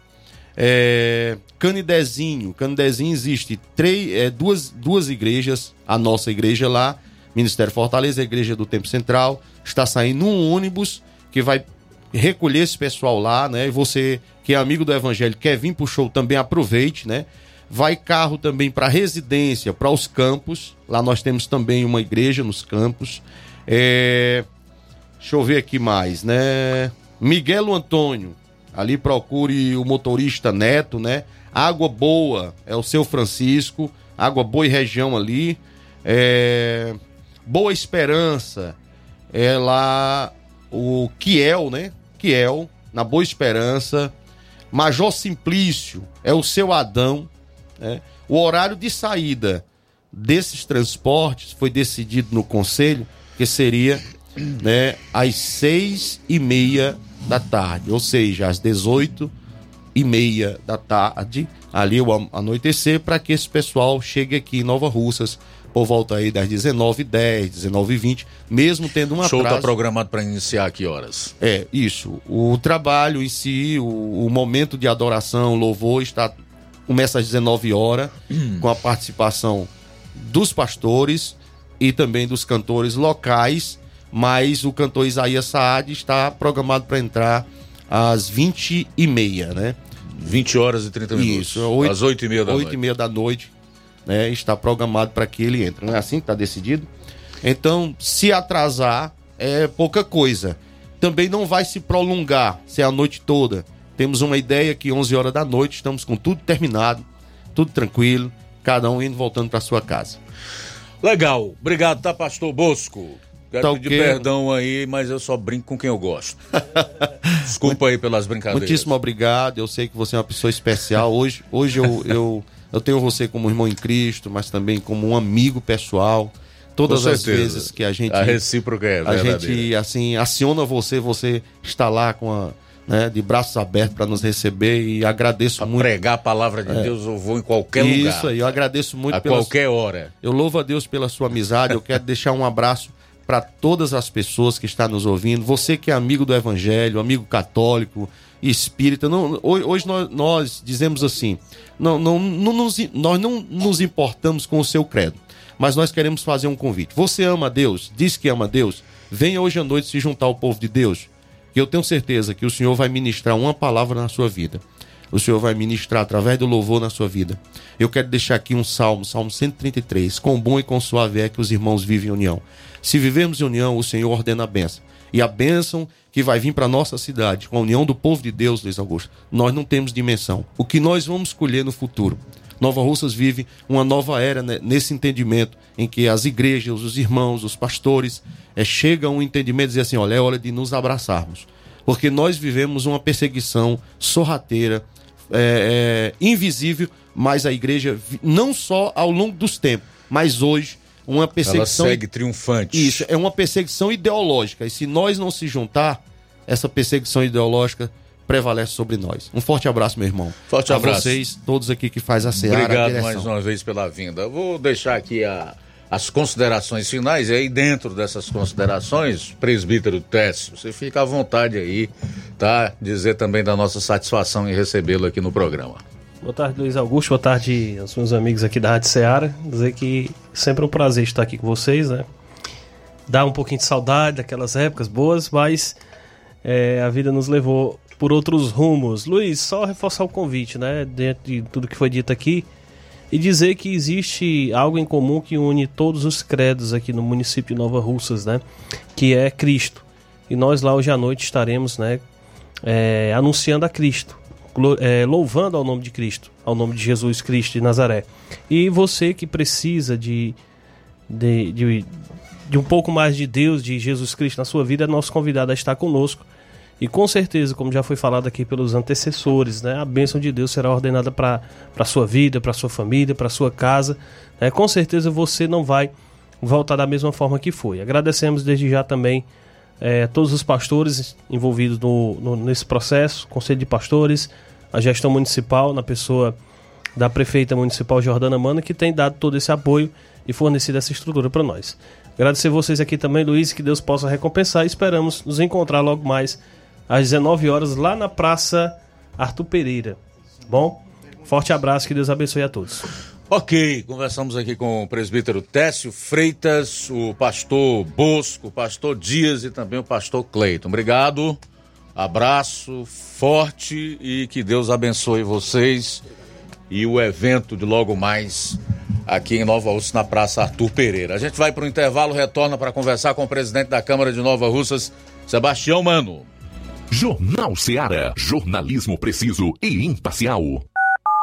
T: é, Canidezinho. Canidezinho existe três, é, duas, duas igrejas, a nossa igreja lá Ministério Fortaleza, a Igreja do Tempo Central, está saindo um ônibus que vai recolher esse pessoal lá, né? E você que é amigo do Evangelho quer vir pro show também aproveite, né? Vai carro também para residência, para os campos. Lá nós temos também uma igreja nos campos. É... Deixa eu ver aqui mais, né? Miguel Antônio, ali procure o motorista Neto, né? Água Boa é o seu Francisco, Água Boa e região ali. É... Boa Esperança, é lá o Kiel, né? Kiel, na Boa Esperança. Major Simplício, é o seu Adão. Né? O horário de saída desses transportes foi decidido no conselho que seria né, às seis e meia da tarde, ou seja, às 18 e meia da tarde, ali o anoitecer, para que esse pessoal chegue aqui em Nova Russas por volta aí das 19h10, 19h20, mesmo tendo um
B: O show está programado para iniciar a que horas?
T: É, isso. O trabalho em si, o, o momento de adoração, louvor, está começa às 19 horas, com a participação dos pastores e também dos cantores locais, mas o cantor Isaías Saad está programado para entrar às 20 e meia, né?
B: 20 horas e 30 minutos.
T: Isso, oito-
B: às 8 e meia da
T: oito
B: noite.
T: e meia da noite, né? Está programado para que ele entre. Não é assim que está decidido? Então, se atrasar, é pouca coisa. Também não vai se prolongar, se é a noite toda. Temos uma ideia que 11 horas da noite estamos com tudo terminado, tudo tranquilo, cada um indo voltando para sua casa.
B: Legal. Obrigado, tá, pastor Bosco? Quero
T: Tá
B: pedir perdão aí, mas eu só brinco com quem eu gosto. Desculpa aí pelas brincadeiras.
T: Muitíssimo obrigado. Eu sei que você é uma pessoa especial. Hoje, hoje eu, eu, eu tenho você como irmão em Cristo, mas também como um amigo pessoal. Todas as vezes que a gente.
B: A recíproca é
T: A gente, assim, aciona você, você está lá com a. Né, de braços abertos para nos receber e agradeço muito.
B: Pregar a palavra de
T: É.
B: Deus, eu vou em qualquer
T: Isso
B: lugar.
T: Isso aí, eu agradeço muito
B: A qualquer hora.
T: Eu louvo a Deus pela sua amizade. Eu quero deixar um abraço para todas as pessoas que estão nos ouvindo. Você que é amigo do Evangelho, amigo católico, espírita. Não, hoje nós, nós dizemos assim: não, não, não nos, nós não nos importamos com o seu credo, mas nós queremos fazer um convite. Você ama Deus? Diz que ama Deus? Venha hoje à noite se juntar ao povo de Deus, que eu tenho certeza que o Senhor vai ministrar uma palavra na sua vida. O Senhor vai ministrar através do louvor na sua vida. Eu quero deixar aqui um salmo, Salmo 133. Quão bom e quão suave é que os irmãos vivem em união. Se vivemos em união, o Senhor ordena a bênção. E a bênção que vai vir para nossa cidade, com a união do povo de Deus, Luiz Augusto, nós não temos dimensão. O que nós vamos colher no futuro? Nova Russas vive uma nova era né, nesse entendimento em que as igrejas, os irmãos, os pastores eh, chegam a um entendimento e dizem assim: olha, é hora de nos abraçarmos. Porque nós vivemos uma perseguição sorrateira, é, é, invisível, mas a igreja, não só ao longo dos tempos, mas hoje, uma perseguição.
B: segue triunfante.
T: Isso, é uma perseguição ideológica. E se nós não se juntar, essa perseguição ideológica prevalece sobre nós. Um forte abraço, meu irmão.
B: Forte
T: a
B: abraço.
T: vocês, todos aqui que faz a Seara. a
B: Obrigado
T: direção.
B: mais uma vez pela vinda. Eu Vou deixar aqui a- as considerações finais, e aí dentro dessas considerações, presbítero Técio, você fica à vontade aí, tá? Dizer também da nossa satisfação em recebê-lo aqui no programa.
U: Boa tarde, Luiz Augusto. Boa tarde aos meus amigos aqui da Rádio Ceará. Dizer que sempre é um prazer estar aqui com vocês, né? Dá um pouquinho de saudade daquelas épocas boas, mas é, a vida nos levou por outros rumos. Luiz, só reforçar o convite, né? Dentro de tudo que foi dito aqui. E dizer que existe algo em comum que une todos os credos aqui no município de Nova Russas, né? Que é Cristo. E nós lá hoje à noite estaremos, né? é, anunciando a Cristo, é, louvando ao nome de Cristo, ao nome de Jesus Cristo de Nazaré. E você que precisa de, de, de, de um pouco mais de Deus, de Jesus Cristo na sua vida, é nosso convidado a estar conosco. E com certeza, como já foi falado aqui pelos antecessores, né, a bênção de Deus será ordenada para a sua vida, para sua família, para sua casa. né? com certeza você não vai voltar da mesma forma que foi. Agradecemos desde já também eh, todos os pastores envolvidos no, no- nesse processo, Conselho de Pastores, a gestão municipal, na pessoa da prefeita municipal Jordana Mana, que tem dado todo esse apoio e fornecido essa estrutura para nós. Agradecer vocês aqui também, Luiz, que Deus possa recompensar esperamos nos encontrar logo mais às 19 horas lá na Praça Arthur Pereira. Bom? Forte abraço, que Deus abençoe a todos.
B: Ok, conversamos aqui com o presbítero Técio Freitas, o pastor Bosco, o pastor Dias e também o pastor Cleiton. Obrigado, abraço forte e que Deus abençoe vocês e o evento de logo mais aqui em Nova Russa, na Praça Arthur Pereira. A gente vai para o intervalo, retorna para conversar com o presidente da Câmara de Nova Russas, Sebastião Mano.
J: Jornal Seara. Jornalismo preciso e imparcial.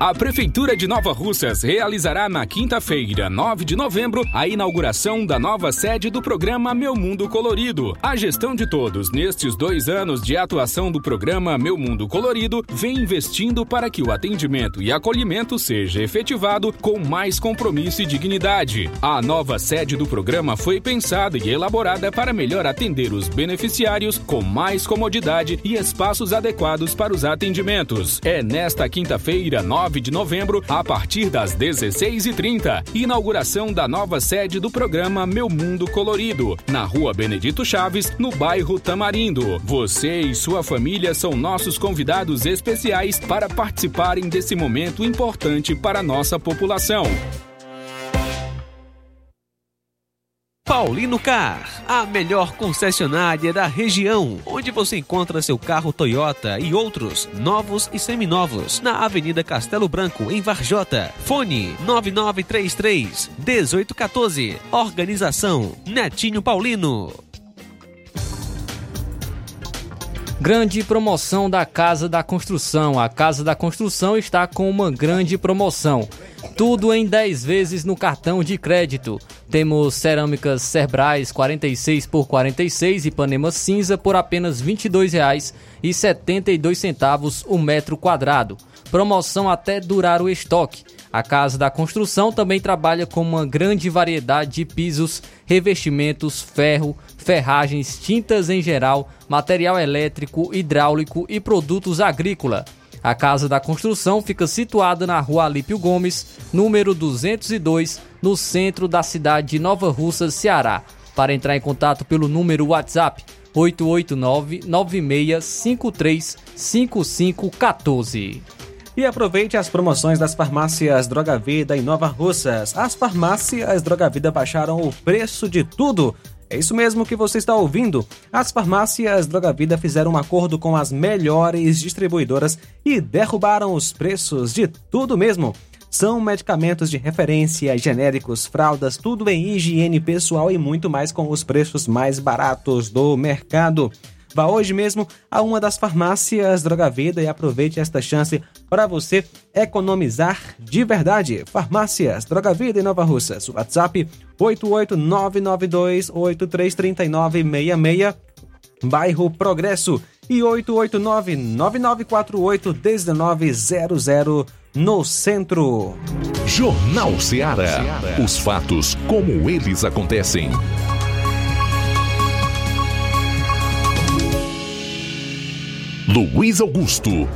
K: A Prefeitura de Nova Russas realizará na quinta-feira, 9 de novembro, a inauguração da nova sede do programa Meu Mundo Colorido. A gestão de todos nestes dois anos de atuação do programa Meu Mundo Colorido vem investindo para que o atendimento e acolhimento seja efetivado com mais compromisso e dignidade. A nova sede do programa foi pensada e elaborada para melhor atender os beneficiários com mais comodidade e espaços adequados para os atendimentos. É nesta quinta-feira, 9 9 de novembro, a partir das 16h30. Inauguração da nova sede do programa Meu Mundo Colorido, na rua Benedito Chaves, no bairro Tamarindo. Você e sua família são nossos convidados especiais para participarem desse momento importante para a nossa população.
C: Paulino Car, a melhor concessionária da região, onde você encontra seu carro Toyota e outros novos e seminovos, na Avenida Castelo Branco, em Varjota. Fone 9933 1814. Organização Netinho Paulino.
D: Grande promoção da Casa da Construção. A Casa da Construção está com uma grande promoção. Tudo em 10 vezes no cartão de crédito. Temos cerâmicas Cerbrais 46 por 46 e Panema cinza por apenas R$ 22,72 o metro quadrado. Promoção até durar o estoque. A Casa da Construção também trabalha com uma grande variedade de pisos, revestimentos, ferro, ferragens, tintas em geral, material elétrico, hidráulico e produtos agrícola. A Casa da Construção fica situada na rua Alípio Gomes, número 202, no centro da cidade de Nova Russa, Ceará. Para entrar em contato pelo número WhatsApp 889-9653-5514.
C: E aproveite as promoções das farmácias Droga Vida em Nova Russas. As farmácias Droga Vida baixaram o preço de tudo. É isso mesmo que você está ouvindo. As farmácias Droga Vida fizeram um acordo com as melhores distribuidoras e derrubaram os preços de tudo mesmo. São medicamentos de referência, genéricos, fraldas, tudo em higiene pessoal e muito mais com os preços mais baratos do mercado. Vá hoje mesmo a uma das farmácias Droga Vida e aproveite esta chance para você economizar de verdade. Farmácias Droga Vida em Nova Russas. WhatsApp 88992833966, bairro Progresso e 88999481900 no centro.
J: Jornal Ceará. Os fatos como eles acontecem. Luiz Augusto.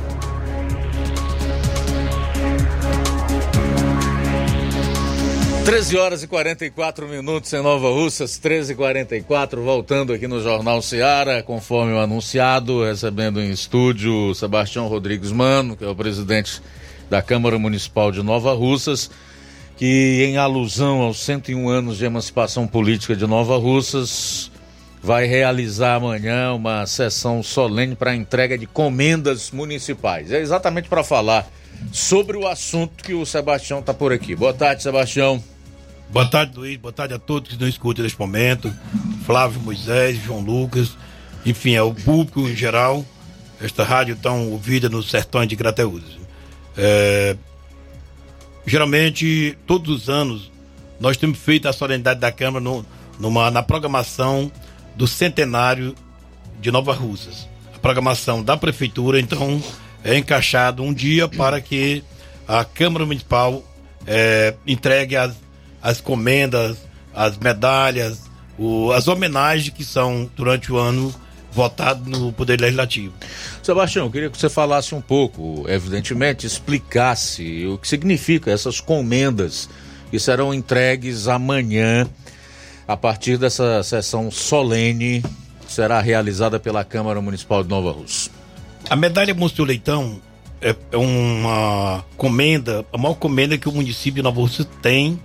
B: Treze horas e 44 minutos em Nova Russas, 13 e 44 voltando aqui no Jornal Seara, conforme o anunciado, recebendo em estúdio Sebastião Rodrigues Mano, que é o presidente da Câmara Municipal de Nova Russas, que em alusão aos 101 anos de emancipação política de Nova Russas, vai realizar amanhã uma sessão solene para entrega de comendas municipais. É exatamente para falar sobre o assunto que o Sebastião está por aqui. Boa tarde, Sebastião.
V: Boa tarde, Luiz. Boa tarde a todos que nos escutam neste momento. Flávio Moisés, João Lucas, enfim, é o público em geral. Esta rádio tão ouvida nos sertões de Crateús. É... geralmente, todos os anos, nós temos feito a solenidade da Câmara no, numa, na programação do centenário de Nova Russas. A programação da Prefeitura, então, é encaixado um dia para que a Câmara Municipal é, entregue as, as comendas, as medalhas, o, as homenagens que são, durante o ano, votadas no Poder Legislativo.
B: Sebastião, eu queria que você falasse um pouco, evidentemente, explicasse o que significa essas comendas que serão entregues amanhã, a partir dessa sessão solene será realizada pela Câmara Municipal de Nova Rússia.
V: A medalha Monstro Leitão é, é uma comenda, a maior comenda que o município de Nova Rússia tem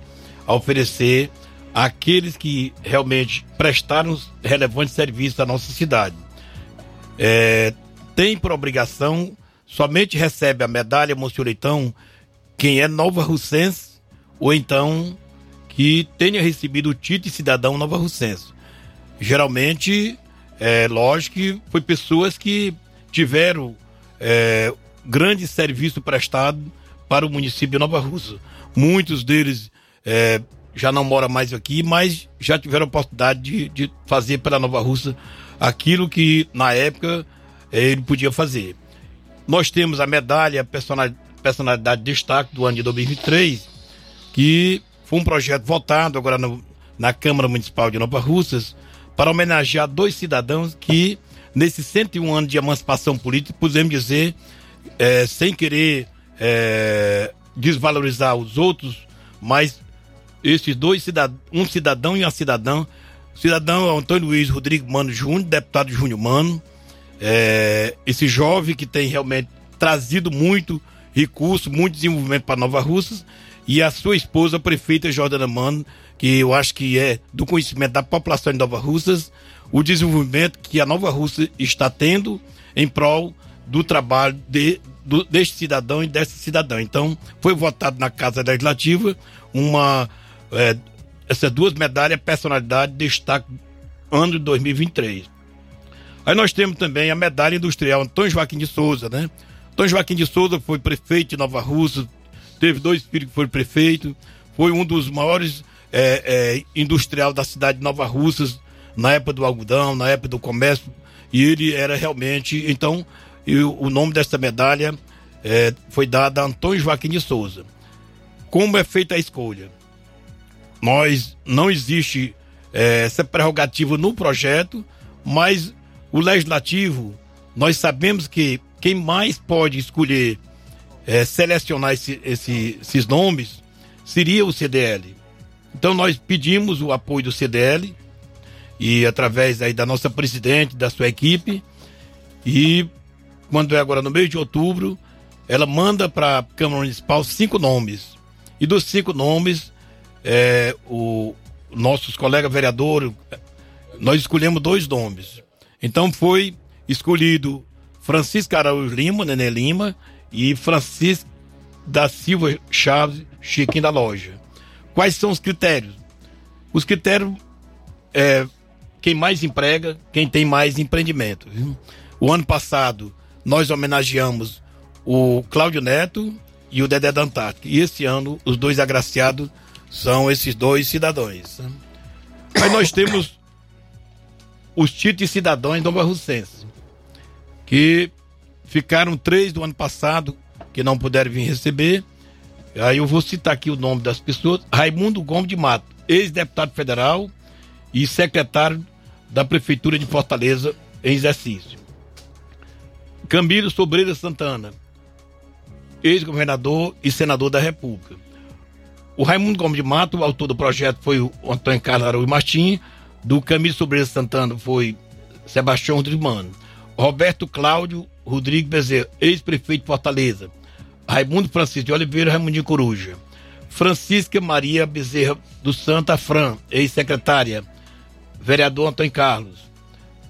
V: a oferecer àqueles que realmente prestaram relevantes serviços à nossa cidade. É, tem por obrigação, somente recebe a medalha Monsenhor Leitão quem é Nova Russense ou então que tenha recebido o título de cidadão Nova Russense. Geralmente, é lógico que foi pessoas que tiveram é, grande serviço prestado para o município de Nova Russa. Muitos deles é, já não moram mais aqui, mas já tiveram a oportunidade de, de fazer pela Nova Russa aquilo que na época ele podia fazer. Nós temos a medalha personalidade de destaque do ano de 2023, que um projeto votado agora no, na Câmara Municipal de Nova Russas para homenagear dois cidadãos que, nesses 101 anos de emancipação política, podemos dizer, é, sem querer é, desvalorizar os outros, mas esses dois cidadãos, um cidadão e uma cidadã, cidadão Antônio Luiz Rodrigo Mano Júnior, deputado Júnior Mano, é, esse jovem que tem realmente trazido muito recurso, muito desenvolvimento para Nova Russas, e a sua esposa, a prefeita Jordana Mano, que eu acho que é do conhecimento da população de Nova Russas, o desenvolvimento que a Nova Rússia está tendo em prol do trabalho de, do, deste cidadão e dessa cidadã. Então, foi votado na Casa Legislativa uma é, essas duas medalhas personalidade destaque ano de 2023. Aí nós temos também a medalha industrial Antônio Joaquim de Souza, né? Antônio Joaquim de Souza foi prefeito de Nova Rússia, teve dois filhos que foram prefeito, foi um dos maiores é, é, industrial da cidade de Nova Russas na época do algodão, na época do comércio, e ele era realmente, então, o nome dessa medalha é, foi dado a Antônio Joaquim de Souza. Como é feita a escolha? Nós não existe é, essa prerrogativa no projeto, mas o legislativo, nós sabemos que quem mais pode escolher é, selecionar esse, esse, esses nomes seria o CDL. Então nós pedimos o apoio do CDL e através aí da nossa presidente, da sua equipe, e quando é agora no mês de outubro, ela manda para a Câmara Municipal cinco nomes. E dos cinco nomes, é, o nossos colegas vereadores, nós escolhemos dois nomes. Então foi escolhido Francisco Araújo Lima, Nenê Lima, e Francisco da Silva Chaves, Chiquinho da Loja. Quais são os critérios? Os critérios é quem mais emprega, quem tem mais empreendimento. O ano passado nós homenageamos o Cláudio Neto e o Dedé da E esse ano os dois agraciados são esses dois cidadãos. Aí nós temos os títulos cidadãos Nova Russense, que ficaram três do ano passado que não puderam vir receber. Aí eu vou citar aqui o nome das pessoas: Raimundo Gomes de Mato, ex-deputado federal e secretário da Prefeitura de Fortaleza em exercício. Camilo Sobreira Santana, ex-governador e senador da República. O Raimundo Gomes de Mato, o autor do projeto, foi o Antônio Carlos Araújo Martins, do Camilo Sobreira Santana foi Sebastião Rodrigmano. Roberto Cláudio Rodrigo Bezerra, ex-prefeito de Fortaleza. Raimundo Francisco de Oliveira Raimundinho Coruja. Francisca Maria Bezerra do Santa Fran, ex-secretária. Vereador Antônio Carlos.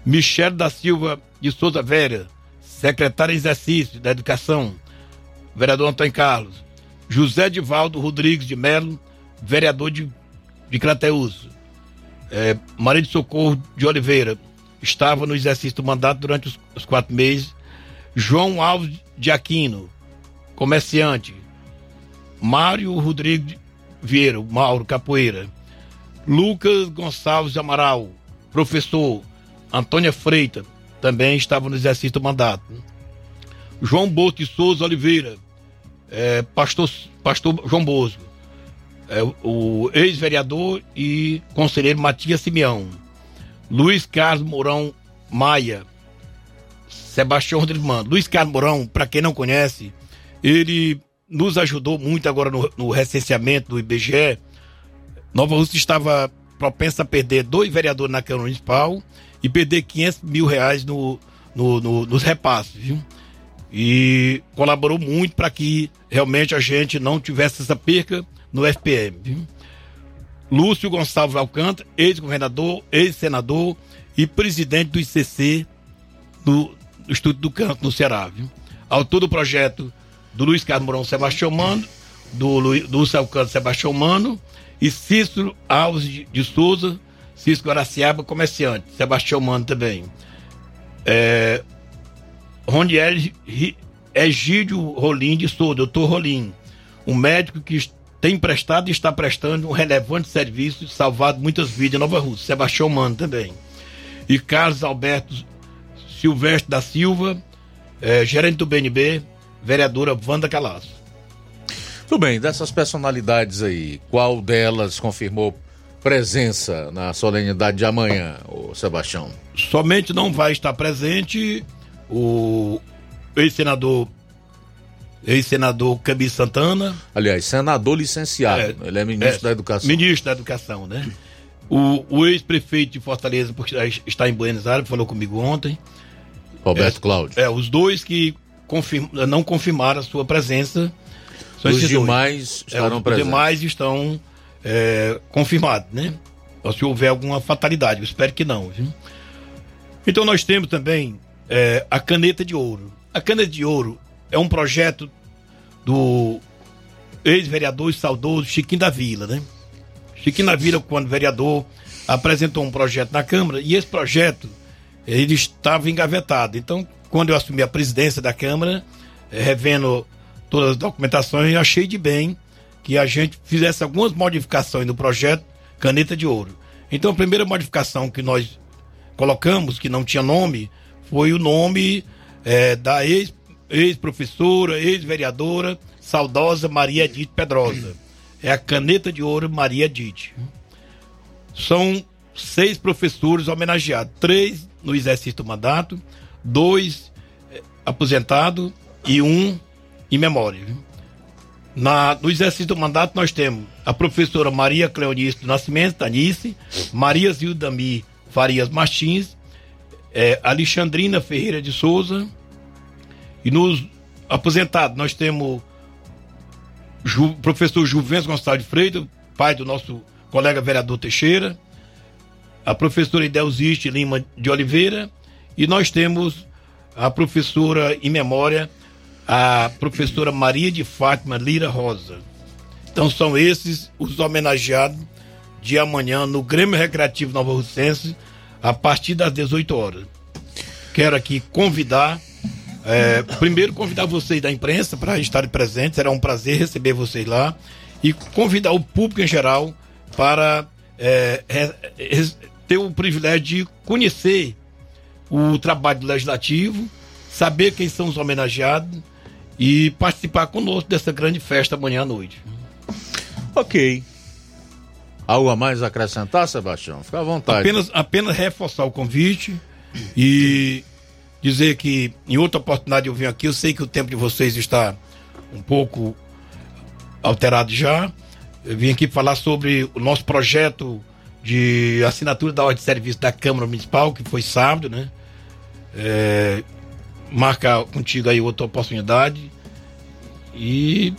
V: Michel da Silva de Souza Vera, secretária de Exercício da Educação. Vereador Antônio Carlos. José Divaldo Rodrigues de Melo, vereador de, de Crateus é, Maria de Socorro de Oliveira estava no exercício do mandato durante os, os quatro meses. João Alves de Aquino, comerciante. Mário Rodrigues Vieira, Mauro Capoeira. Lucas Gonçalves Amaral, professor. Antônia Freita, também estava no exercício do mandato. João Boto de Souza Oliveira, é, pastor, pastor João Bosco, é, o ex-vereador e conselheiro Matias Simeão, Luiz Carlos Mourão Maia, Sebastião Rodrigues Mano. Luiz Carlos Mourão, para quem não conhece, ele nos ajudou muito agora no, no recenseamento do IBGE. Nova Rússia estava propensa a perder dois vereadores na Câmara Municipal e perder 500 mil reais no, no, no nos repasses, viu? E colaborou muito para que realmente a gente não tivesse essa perca no FPM, viu? Lúcio Gonçalves Alcântara, ex-governador, ex-senador e presidente do ICC do, do Estúdio do Canto, no Ceará, viu? Autor do projeto do Luiz Carlos Mourão Sebastião Mano, do, Lu, do Lúcio Alcântara Sebastião Mano e Cícero Alves de, de Souza, Cícero Guaraciaba, comerciante, Sebastião Mano também. É, Egídio Rolim de Souza, doutor Rolim, um médico que tem prestado e está prestando um relevante serviço salvado muitas vidas em Nova Rússia. Sebastião Mano também. E Carlos Alberto Silvestre da Silva, é, gerente do BNB, vereadora Wanda Calasso.
B: Tudo bem, dessas personalidades aí, qual delas confirmou presença na solenidade de amanhã, o Sebastião?
V: Somente não vai estar presente o ex-senador ex-senador Cabi Santana.
B: Aliás, senador licenciado. É, Ele é ministro é, da Educação.
V: Ministro da Educação, né? O, o ex-prefeito de Fortaleza, porque está em Buenos Aires, falou comigo ontem.
B: Roberto é, Cláudio.
V: É, os dois que confirm, não confirmaram a sua presença.
B: os demais
V: é, estarão é, os presentes. Os demais estão é, confirmados, né? Se houver alguma fatalidade, eu espero que não. Viu? Então nós temos também é, a caneta de ouro. A caneta de ouro é um projeto do ex-vereador saudoso Chiquinho da Vila, né? Chiquinho da Vila, quando vereador, apresentou um projeto na Câmara e esse projeto ele estava engavetado. Então, quando eu assumi a presidência da Câmara, eh, revendo todas as documentações, eu achei de bem que a gente fizesse algumas modificações no projeto Caneta de Ouro. Então, a primeira modificação que nós colocamos, que não tinha nome, foi o nome é, da ex-professora, ex ex-vereadora, saudosa Maria Edith Pedrosa. É a Caneta de Ouro Maria Edith. São seis professores homenageados, três no exercício do mandato, dois eh, aposentados e um em memória. Na, no exercício do mandato nós temos a professora Maria Cleonice do Nascimento, Tanice, Maria Zildami Farias Martins, é, Alexandrina Ferreira de Souza, e nos aposentados nós temos o professor Juventus Gonçalves Freitas, pai do nosso colega vereador Teixeira, a professora Idelziste Lima de Oliveira e nós temos a professora em memória, a professora Maria de Fátima Lira Rosa. Então são esses os homenageados de amanhã no Grêmio Recreativo Nova Russense, a partir das 18 horas. Quero aqui convidar, é, primeiro convidar vocês da imprensa para estarem presentes, será um prazer receber vocês lá, e convidar o público em geral para é, ter o privilégio de conhecer o trabalho legislativo, saber quem são os homenageados e participar conosco dessa grande festa amanhã à noite.
B: Ok. Algo a mais a acrescentar, Sebastião? Fica à vontade.
V: Apenas, apenas reforçar o convite e dizer que em outra oportunidade eu vim aqui, eu sei que o tempo de vocês está um pouco alterado já. Eu vim aqui falar sobre o nosso projeto de assinatura da ordem de serviço da Câmara Municipal, que foi sábado, né? É, marcar contigo aí outra oportunidade. E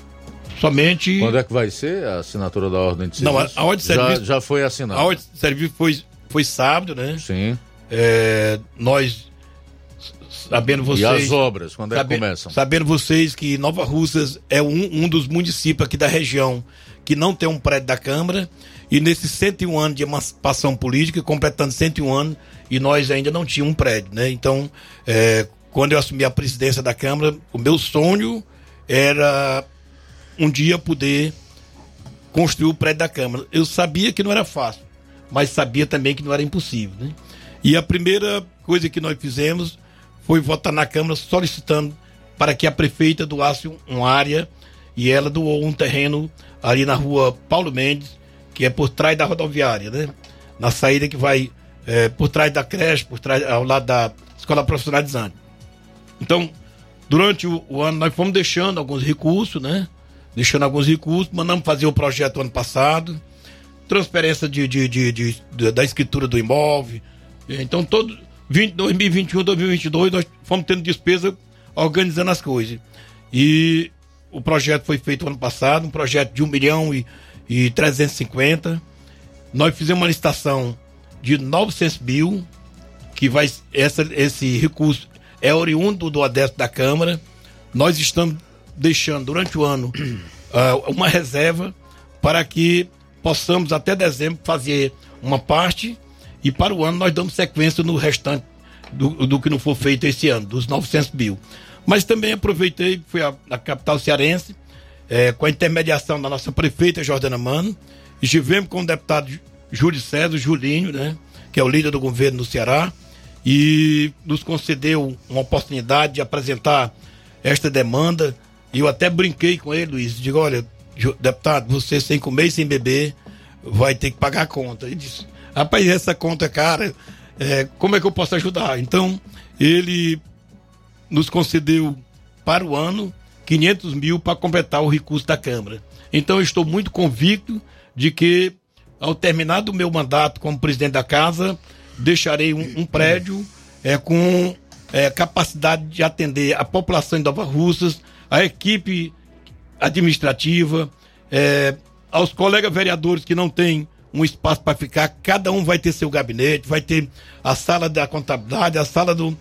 V: somente.
B: Quando é que vai ser a assinatura da ordem de serviço?
V: Não, a, a ordem de serviço.
B: Já, já, foi assinada.
V: A ordem de serviço foi, foi sábado, né?
B: Sim.
V: É, nós. Sabendo vocês. E
B: as obras, quando é que começam?
V: Sabendo vocês que Nova Russas é um, um dos municípios aqui da região que não tem um prédio da Câmara e nesses 101 anos de emancipação política, completando 101 anos, e nós ainda não tínhamos um prédio, né? Então, é, quando eu assumi a presidência da Câmara, o meu sonho era um dia poder construir o prédio da Câmara. Eu sabia que não era fácil, mas sabia também que não era impossível. Né? E a primeira coisa que nós fizemos foi votar na Câmara solicitando para que a prefeita doasse um- uma área e ela doou um terreno ali na rua Paulo Mendes, que é por trás da rodoviária, né? Na saída que vai é, por trás da creche, por trás, ao lado da escola profissionalizante. Então, durante o, o ano, nós fomos deixando alguns recursos, né? Deixando alguns recursos, mandamos fazer o projeto ano passado, transferência de, de, de, de- da escritura do imóvel. Então, todo 20, 2021, 2022, nós fomos tendo despesa organizando as coisas. E o projeto foi feito ano passado, um projeto de 1 milhão e, e 350. Nós fizemos uma licitação de 900 mil, que vai essa, esse recurso é oriundo do adesto da Câmara. Nós estamos deixando durante o ano ah, uma reserva para que possamos até dezembro fazer uma parte e para o ano nós damos sequência no restante do, do que não for feito esse ano, dos 900 mil. Mas também aproveitei, fui à, à capital cearense, eh, com a intermediação da nossa prefeita Jordana Mano, estivemos com o deputado Júlio César Julinho, né, que é o líder do governo no Ceará, e nos concedeu uma oportunidade de apresentar esta demanda. E eu até brinquei com ele, Luiz, digo, olha, deputado, você sem comer e sem beber vai ter que pagar a conta. Ele disse, rapaz, essa conta é cara, é, como é que eu posso ajudar? Então, ele nos concedeu para o ano 500 mil para completar o recurso da Câmara. Então, eu estou muito convicto de que, ao terminar do meu mandato como presidente da casa, deixarei um, um prédio é, com é, capacidade de atender a população de Nova Russas, a equipe administrativa, é, aos colegas vereadores que não têm um espaço para ficar, cada um vai ter seu gabinete, vai ter a sala da contabilidade, a sala do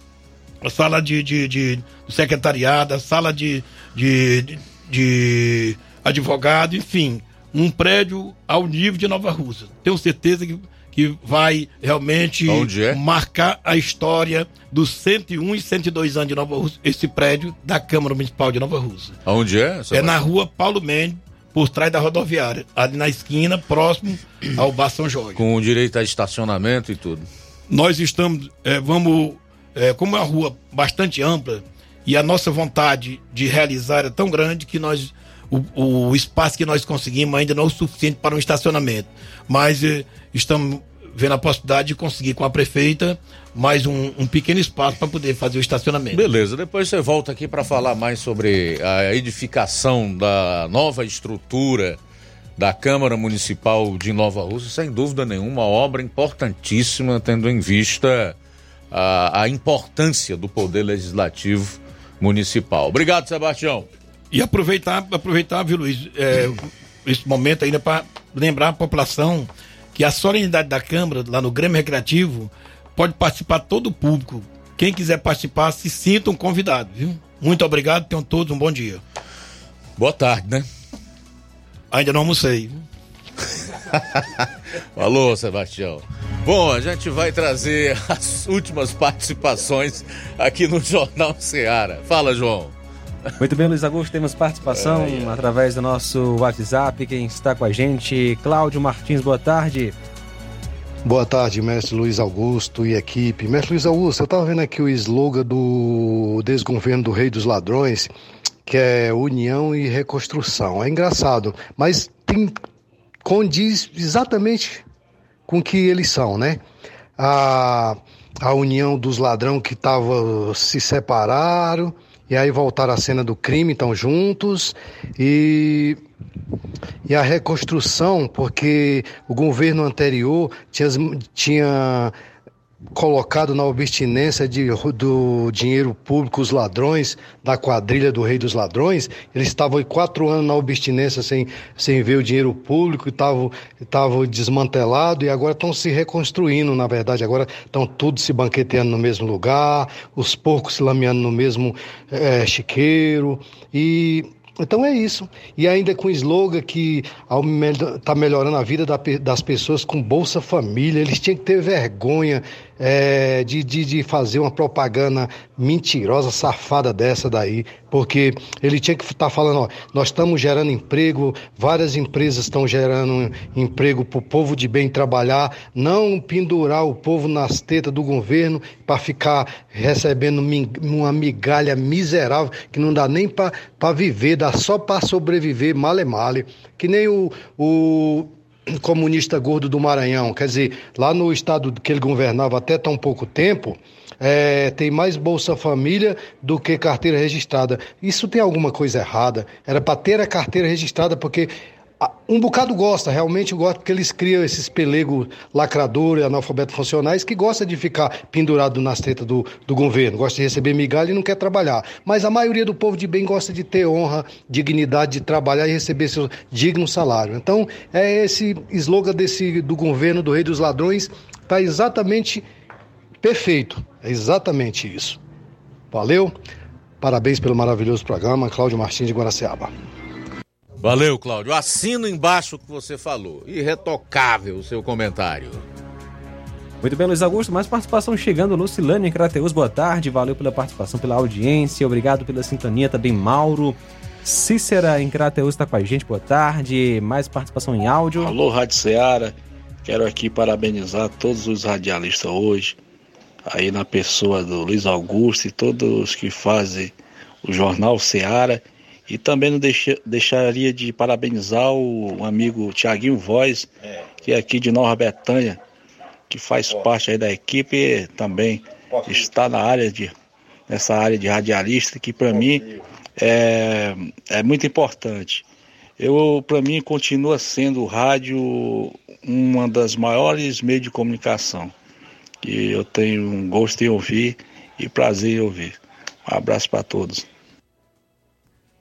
V: a sala de, de, de- do secretariado, a sala de, de, de, advogado, enfim, um prédio ao nível de Nova Rússia. Tenho certeza que, que vai realmente
B: Onde é?
V: marcar a história dos 101 e 102 anos de Nova Rússia, esse prédio da Câmara Municipal de Nova Rússia.
B: Aonde é?
V: É na rua Paulo Mendes, por trás da rodoviária, ali na esquina, próximo ao Bar São Jorge.
B: Com direito a estacionamento e tudo.
V: Nós estamos, é, vamos, é, como é uma rua bastante ampla e a nossa vontade de realizar é tão grande que nós, o, o espaço que nós conseguimos ainda não é o suficiente para um estacionamento. Mas é, estamos vendo a possibilidade de conseguir com a prefeita mais um, um pequeno espaço para poder fazer o estacionamento.
B: Beleza, depois você volta aqui para falar mais sobre a edificação da nova estrutura da Câmara Municipal de Nova Rússia, sem dúvida nenhuma, uma obra importantíssima, tendo em vista a, a importância do poder legislativo municipal. Obrigado, Sebastião.
V: E aproveitar, aproveitar, viu, Luiz, é, esse momento ainda para lembrar a população que a solenidade da Câmara, lá no Grêmio Recreativo, pode participar todo o público. Quem quiser participar, se sintam convidados, viu? Muito obrigado, tenham todos um bom dia.
B: Boa tarde, né?
V: Ainda não almocei.
B: Falou, Sebastião. Bom, a gente vai trazer as últimas participações aqui no Jornal Seara. Fala, João.
C: Muito bem, Luiz Augusto, temos participação através do nosso WhatsApp. Quem está com a gente, Cláudio Martins, boa tarde.
W: Boa tarde, mestre Luiz Augusto e equipe. Mestre Luiz Augusto, eu estava vendo aqui o slogan do desgoverno do Rei dos Ladrões, que é União e Reconstrução. É engraçado, mas tem, condiz exatamente com o que eles são, né? A, a união dos ladrões que estavam se separaram e aí voltaram à cena do crime, estão juntos e e a reconstrução, porque o governo anterior tinha, tinha colocado na abstinência de, do dinheiro público os ladrões da quadrilha do Rei dos Ladrões. Eles estavam quatro anos na abstinência sem, sem ver o dinheiro público, estavam, estavam desmantelados e agora estão se reconstruindo, na verdade. Agora estão tudo se banqueteando no mesmo lugar, os porcos se lameando no mesmo eh, chiqueiro e então é isso. E ainda com o slogan que está melhorando a vida das pessoas com Bolsa Família. Eles tinham que ter vergonha é, de, de, de fazer uma propaganda mentirosa, safada dessa daí, porque ele tinha que estar falando, ó, nós estamos gerando emprego, várias empresas estão gerando emprego para o povo de bem trabalhar, não pendurar o povo nas tetas do governo para ficar recebendo uma migalha miserável que não dá nem para viver, dá só para sobreviver, male male, que nem o, o comunista gordo do Maranhão, quer dizer, lá no estado que ele governava até tão pouco tempo, é, tem mais Bolsa Família do que carteira registrada. Isso tem alguma coisa errada. Era para ter a carteira registrada, porque um bocado gosta, realmente gosta, porque eles criam esses pelegos lacradores, analfabetos funcionais, que gosta de ficar pendurado nas tetas do, do governo, gosta de receber migalha e não quer trabalhar. Mas a maioria do povo de bem gosta de ter honra, dignidade de trabalhar e receber seu digno salário. Então, é esse slogan desse, do governo do Rei dos Ladrões, está exatamente perfeito. É exatamente isso. Valeu. Parabéns pelo maravilhoso programa. Cláudio Martins de Guaraciaba.
B: Valeu, Cláudio. Assino embaixo o que você falou. Irretocável o seu comentário.
C: Muito bem, Luiz Augusto. Mais participação chegando. Lucilânio em Crateus, boa tarde. Valeu pela participação, pela audiência. Obrigado pela sintonia também, Mauro. Cícera em Crateus está com a gente, boa tarde. Mais participação em áudio.
X: Alô, Rádio Ceará. Quero aqui parabenizar todos os radialistas hoje, aí na pessoa do Luiz Augusto e todos que fazem o Jornal Ceará. E também não deixa- deixaria de parabenizar o amigo Tiaguinho Voz, que é aqui de Nova Betânia, que faz parte da equipe e também está na área de nessa área de radialista que para mim é, é muito importante. Eu para mim continua sendo o rádio uma das maiores meios de comunicação que eu tenho um gosto em ouvir e prazer em ouvir. Um abraço para todos.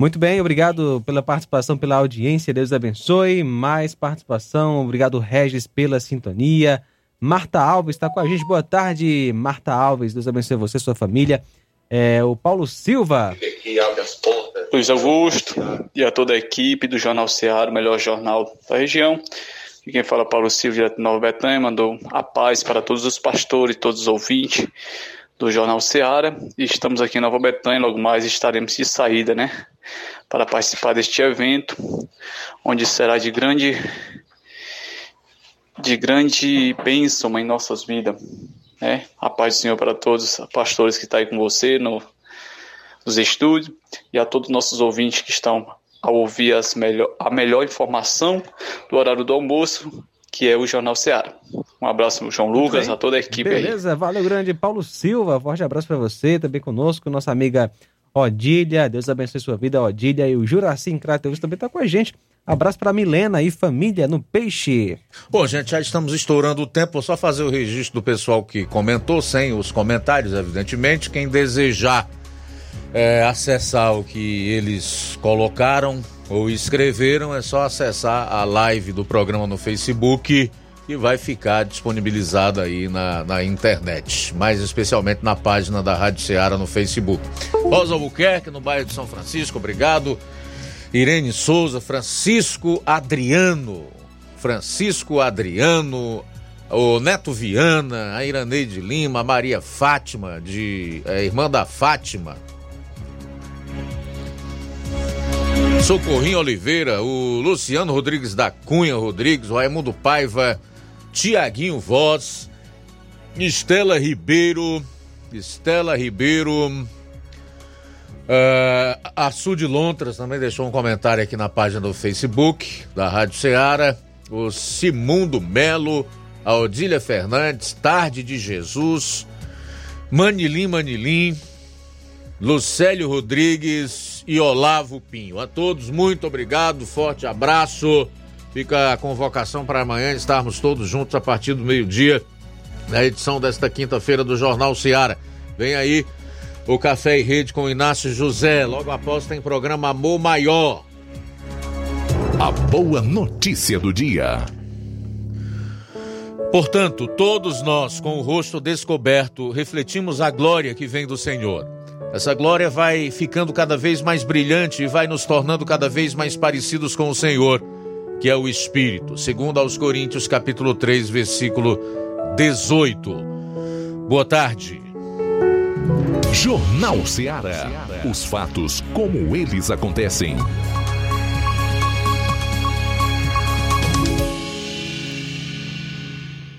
C: Muito bem, obrigado pela participação, pela audiência. Deus abençoe. Mais participação. Obrigado, Regis, pela sintonia. Marta Alves está com a gente. Boa tarde, Marta Alves. Deus abençoe você, sua família. É, o Paulo Silva.
Y: Luiz Augusto e a toda a equipe do Jornal Ceará, o melhor jornal da região. E quem fala Paulo Silva, direto de Nova Betânia, mandou a paz para todos os pastores, todos os ouvintes do Jornal Ceará. E estamos aqui em Nova Betânia, logo mais estaremos de saída, né? Para participar deste evento, onde será de grande de grande bênção em nossas vidas, né? A paz do Senhor para todos os pastores que estão aí com você no, nos estúdios e a todos os nossos ouvintes que estão a ouvir as melhor, a melhor informação do horário do almoço, que é o Jornal Ceará. Um abraço, João Lucas, a toda a equipe aí.
C: Beleza, valeu grande. Paulo Silva, forte abraço para você, também conosco, nossa amiga Odília. Deus abençoe sua vida, Odília. E o Juraci em Crateus também está com a gente. Abraço para Milena e família no Peixe.
B: Bom, gente, já estamos estourando o tempo. Só fazer o registro do pessoal que comentou, sem os comentários, evidentemente. Quem desejar é, acessar o que eles colocaram ou escreveram, é só acessar a live do programa no Facebook e vai ficar disponibilizada aí na, na internet, mais especialmente na página da Rádio Ceará no Facebook. Rosa Albuquerque, no bairro de São Francisco, obrigado. Irene Souza, Francisco Adriano, Francisco Adriano, o Neto Viana, a Iraneide Lima, a Maria Fátima, de, é, irmã da Fátima. Socorrinho Oliveira, o Luciano Rodrigues da Cunha Rodrigues, o Raimundo Paiva, Tiaguinho Voz, Estela Ribeiro, Estela Ribeiro, uh, a Sud Lontras também deixou um comentário aqui na página do Facebook da Rádio Ceará, o Simundo Melo, a Odília Fernandes, Tarde de Jesus, Manilim Manilim, Lucélio Rodrigues e Olavo Pinho. A todos, muito obrigado, forte abraço. Fica a convocação para amanhã estarmos todos juntos a partir do meio-dia na edição desta quinta-feira do Jornal Seara. Vem aí o Café e Rede com Inácio José. Logo após tem programa Amor Maior.
J: A boa notícia do dia.
B: Portanto, todos nós, com o rosto descoberto, refletimos a glória que vem do Senhor. Essa glória vai ficando cada vez mais brilhante e vai nos tornando cada vez mais parecidos com o Senhor, que é o Espírito, segundo aos Coríntios capítulo 3, versículo 18. Boa tarde.
J: Jornal Ceará. Os fatos como eles acontecem.